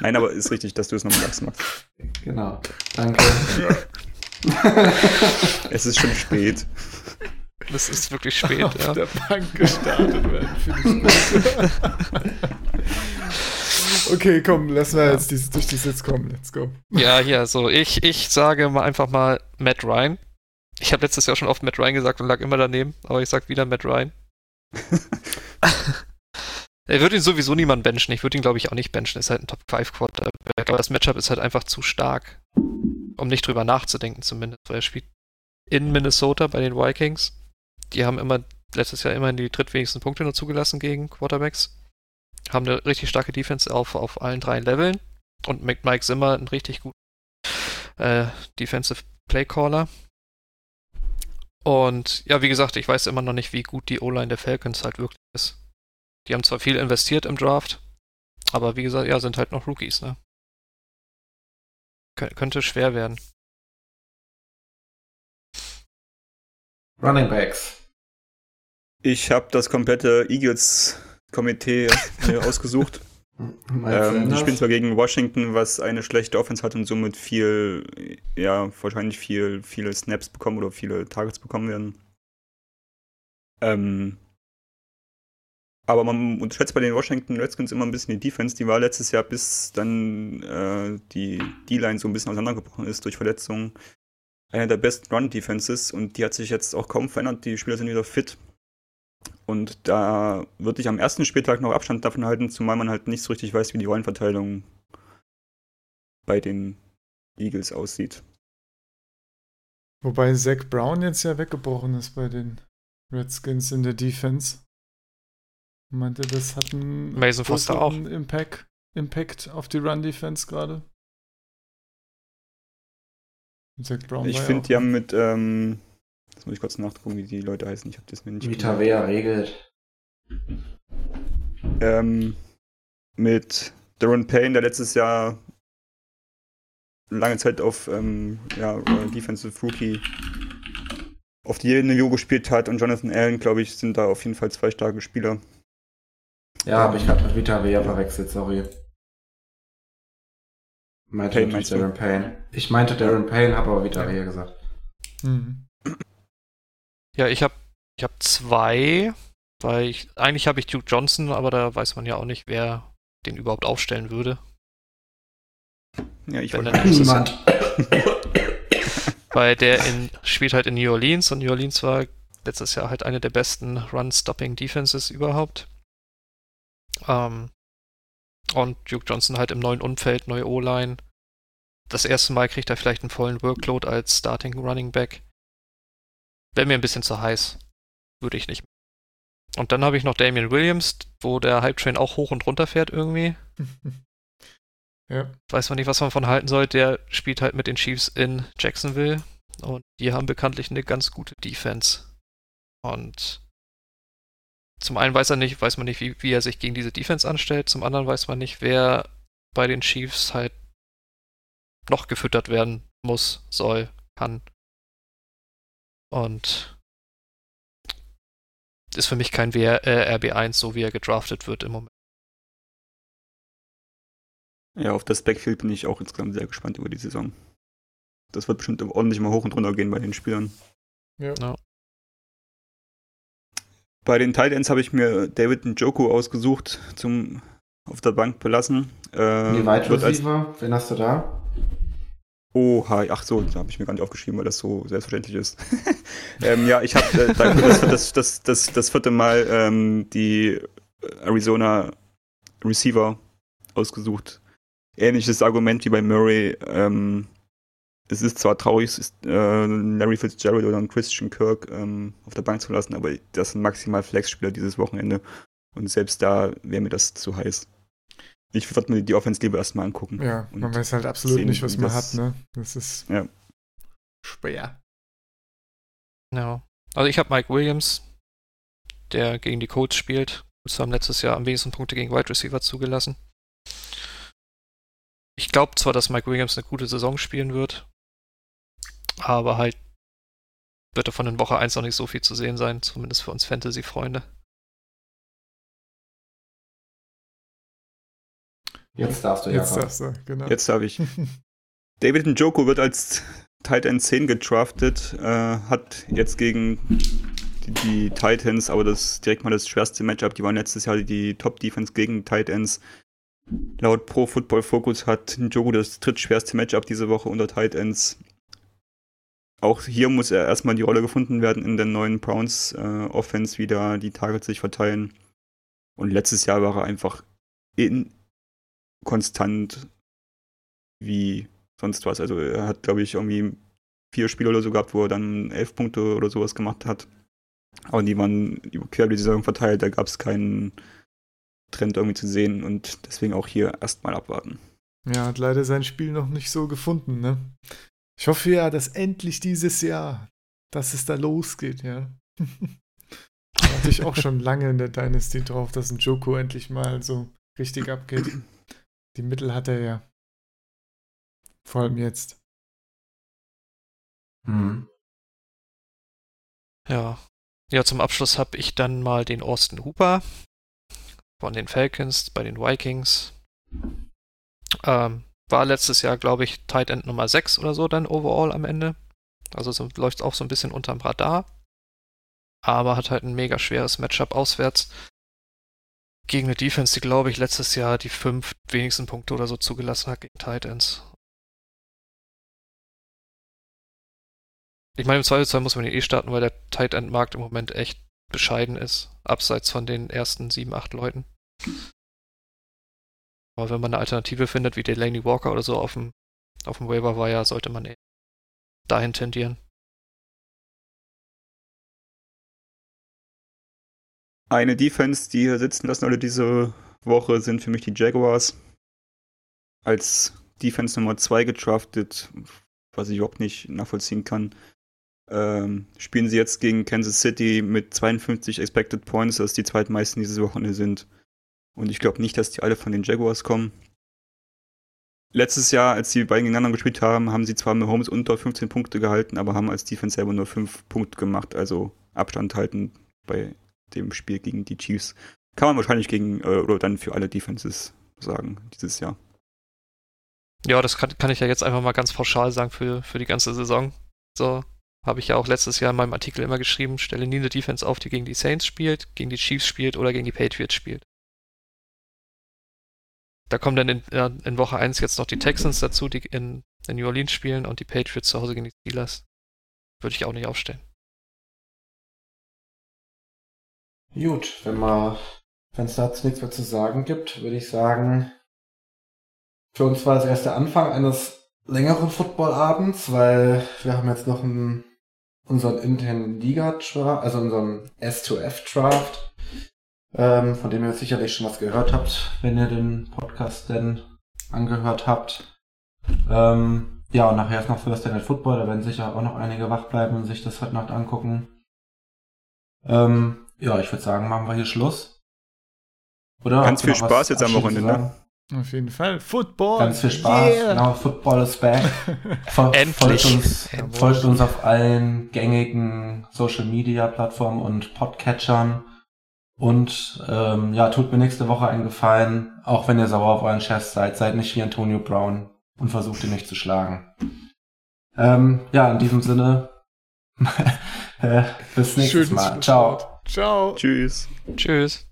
Nein, aber ist richtig, dass du es nochmal sagst, Max. genau. Danke. Es ist schon spät. Das ist wirklich spät, Auf ja. der Bank gestartet werden, finde ich gut. okay, komm, lass mal jetzt dieses, durch die Sitz kommen. Let's go. Ja, hier, so, ich, ich sage mal einfach mal Matt Ryan. Ich habe letztes Jahr schon oft Matt Ryan gesagt und lag immer daneben, aber ich sag wieder Matt Ryan. er würde ihn sowieso niemand benchen. Ich würde ihn, glaube ich, auch nicht benchen. Ist halt ein Top 5 Quarterback. Aber das Matchup ist halt einfach zu stark, um nicht drüber nachzudenken, zumindest, weil er spielt in Minnesota bei den Vikings. Die haben immer letztes Jahr immerhin die drittwenigsten Punkte nur zugelassen gegen Quarterbacks. Haben eine richtig starke Defense auf, auf allen drei Leveln. Und mit Mike Zimmer einen richtig guten äh, Defensive Playcaller. Und ja, wie gesagt, ich weiß immer noch nicht, wie gut die O-Line der Falcons halt wirklich ist. Die haben zwar viel investiert im Draft, aber wie gesagt, ja, sind halt noch Rookies, ne? könnte schwer werden. Running Backs. Ich habe das komplette Eagles-Komitee äh, ausgesucht. ähm, die spielen zwar gegen Washington, was eine schlechte Offense hat und somit viel, ja, wahrscheinlich viel, viele Snaps bekommen oder viele Targets bekommen werden. Ähm, aber man unterschätzt bei den Washington Redskins immer ein bisschen die Defense. Die war letztes Jahr, bis dann äh, die D-Line so ein bisschen auseinandergebrochen ist durch Verletzungen, einer der besten Run-Defenses und die hat sich jetzt auch kaum verändert. Die Spieler sind wieder fit. Und da würde ich am ersten Spieltag noch Abstand davon halten, zumal man halt nicht so richtig weiß, wie die Rollenverteilung bei den Eagles aussieht. Wobei Zach Brown jetzt ja weggebrochen ist bei den Redskins in der Defense. Meinte, das hat einen Mason Foster auch. Impact, Impact auf die Run-Defense gerade. Zach Brown ich finde, die haben mit ähm, Jetzt muss ich kurz nachgucken, wie die Leute heißen. Ich habe das mir nicht. Vita Vea regelt. Ähm, mit Darren Payne, der letztes Jahr lange Zeit auf ähm, ja, Defensive Rookie auf die Niveau gespielt hat und Jonathan Allen, glaube ich, sind da auf jeden Fall zwei starke Spieler. Ja, habe ich gerade mit Vita Vea verwechselt, sorry. Meinte Payne, Darren Payne. Ich meinte Darren Payne, habe aber Vita Vea gesagt. Mhm. Ja, ich habe ich hab zwei, weil ich, eigentlich habe ich Duke Johnson, aber da weiß man ja auch nicht, wer den überhaupt aufstellen würde. Ja, ich wollte niemand. weil der in, spielt halt in New Orleans und New Orleans war letztes Jahr halt eine der besten Run-Stopping-Defenses überhaupt. Ähm, und Duke Johnson halt im neuen Umfeld, neue O-Line. Das erste Mal kriegt er vielleicht einen vollen Workload als Starting Running Back. Wäre mir ein bisschen zu heiß. Würde ich nicht. Und dann habe ich noch Damian Williams, wo der Hype Train auch hoch und runter fährt irgendwie. ja. Weiß man nicht, was man von halten soll. Der spielt halt mit den Chiefs in Jacksonville. Und die haben bekanntlich eine ganz gute Defense. Und zum einen weiß er nicht, weiß man nicht, wie, wie er sich gegen diese Defense anstellt. Zum anderen weiß man nicht, wer bei den Chiefs halt noch gefüttert werden muss, soll, kann. Und ist für mich kein äh, RB1, so wie er gedraftet wird im Moment. Ja, auf das Backfield bin ich auch insgesamt sehr gespannt über die Saison. Das wird bestimmt ordentlich mal hoch und runter gehen bei den Spielern. Ja. ja. Bei den Titans habe ich mir David Njoku ausgesucht zum auf der Bank belassen. Äh, die Wide Receiver, wen hast du da? Oh, hi. Ach so, da habe ich mir gar nicht aufgeschrieben, weil das so selbstverständlich ist. ähm, ja, ich habe äh, das, das, das, das, das vierte Mal ähm, die Arizona Receiver ausgesucht. Ähnliches Argument wie bei Murray. Ähm, es ist zwar traurig, es ist, äh, Larry Fitzgerald oder Christian Kirk ähm, auf der Bank zu lassen, aber das sind maximal Flex-Spieler dieses Wochenende. Und selbst da wäre mir das zu heiß ich würde mir die Offense lieber erstmal angucken. Ja, man weiß halt absolut sehen, nicht, was man hat, ne? Das ist ja. schwer. Ja. Also ich habe Mike Williams, der gegen die Colts spielt. Wir haben letztes Jahr am wenigsten Punkte gegen Wide Receiver zugelassen. Ich glaube zwar, dass Mike Williams eine gute Saison spielen wird, aber halt wird er von den Woche 1 noch nicht so viel zu sehen sein, zumindest für uns Fantasy-Freunde. Jetzt darfst du, ja. Jetzt darfst du, genau. Jetzt darf ich. David Njoko wird als Tight End 10 gedraftet, äh, hat jetzt gegen die, die, Titans, aber das ist direkt mal das schwerste Matchup. Die waren letztes Jahr die Top Defense gegen Tight Ends. Laut Pro Football Focus hat Njoku das drittschwerste Matchup diese Woche unter Tight Ends. Auch hier muss er erstmal die Rolle gefunden werden in der neuen Browns äh, Offense, wie da die Targets sich verteilen. Und letztes Jahr war er einfach in, konstant wie sonst was. Also er hat, glaube ich, irgendwie vier Spiele oder so gehabt, wo er dann elf Punkte oder sowas gemacht hat. Aber die waren quer über die Saison verteilt, da gab es keinen Trend irgendwie zu sehen und deswegen auch hier erstmal abwarten. Ja, hat leider sein Spiel noch nicht so gefunden, ne? Ich hoffe ja, dass endlich dieses Jahr, dass es da losgeht, ja. da hatte ich auch schon lange in der Dynasty drauf, dass ein Joko endlich mal so richtig abgeht. Die Mittel hat er ja. Vor allem jetzt. Hm. Ja. Ja, zum Abschluss habe ich dann mal den Austin Hooper von den Falcons bei den Vikings. Ähm, war letztes Jahr, glaube ich, Tight End Nummer 6 oder so dann overall am Ende. Also so, läuft auch so ein bisschen unterm Radar. Aber hat halt ein mega schweres Matchup auswärts. Gegen eine Defense, die, glaube ich, letztes Jahr die fünf wenigsten Punkte oder so zugelassen hat gegen Tight Ends. Ich meine, im Zweifelsfall muss man ihn eh starten, weil der Tight End Markt im Moment echt bescheiden ist, abseits von den ersten sieben, acht Leuten. Aber wenn man eine Alternative findet, wie Delaney Walker oder so auf dem, auf dem Waiver Wire, sollte man eh dahin tendieren. Eine Defense, die hier sitzen lassen alle diese Woche, sind für mich die Jaguars. Als Defense Nummer 2 getraftet, was ich überhaupt nicht nachvollziehen kann. Ähm, spielen sie jetzt gegen Kansas City mit 52 Expected Points, das die zweitmeisten diese Wochenende sind. Und ich glaube nicht, dass die alle von den Jaguars kommen. Letztes Jahr, als die beiden gegeneinander gespielt haben, haben sie zwar mit Holmes unter 15 Punkte gehalten, aber haben als Defense selber nur 5 Punkte gemacht, also Abstand halten bei dem Spiel gegen die Chiefs. Kann man wahrscheinlich gegen, äh, oder dann für alle Defenses sagen, dieses Jahr. Ja, das kann, kann ich ja jetzt einfach mal ganz pauschal sagen für, für die ganze Saison. So, habe ich ja auch letztes Jahr in meinem Artikel immer geschrieben, stelle nie eine Defense auf, die gegen die Saints spielt, gegen die Chiefs spielt oder gegen die Patriots spielt. Da kommen dann in, in Woche 1 jetzt noch die Texans dazu, die in, in New Orleans spielen und die Patriots zu Hause gegen die Steelers. Würde ich auch nicht aufstellen. Gut, wenn man, wenn es dazu nichts mehr zu sagen gibt, würde ich sagen, für uns war das erste Anfang eines längeren Footballabends, weil wir haben jetzt noch einen unseren internen Liga-Draft, also unseren S2F-Draft, ähm, von dem ihr sicherlich schon was gehört habt, wenn ihr den Podcast denn angehört habt. Ähm, ja, und nachher ist noch Thursday Night Football, da werden sicher auch noch einige wach bleiben und sich das heute Nacht angucken. Ähm, ja, ich würde sagen, machen wir hier Schluss. Oder? Ganz viel Spaß jetzt am Wochenende. Ne? Auf jeden Fall. Football. Ganz viel Spaß. Yeah. Genau, Football is back. Endlich. Folgt uns, folgt uns auf allen gängigen Social Media Plattformen und Podcatchern. Und ähm, ja, tut mir nächste Woche einen Gefallen, auch wenn ihr sauer auf euren Chef seid, seid nicht wie Antonio Brown und versucht ihn nicht zu schlagen. Ähm, ja, in diesem Sinne, äh, bis nächstes Schönes Mal. Ciao. Ciao. Tschüss. Tschüss.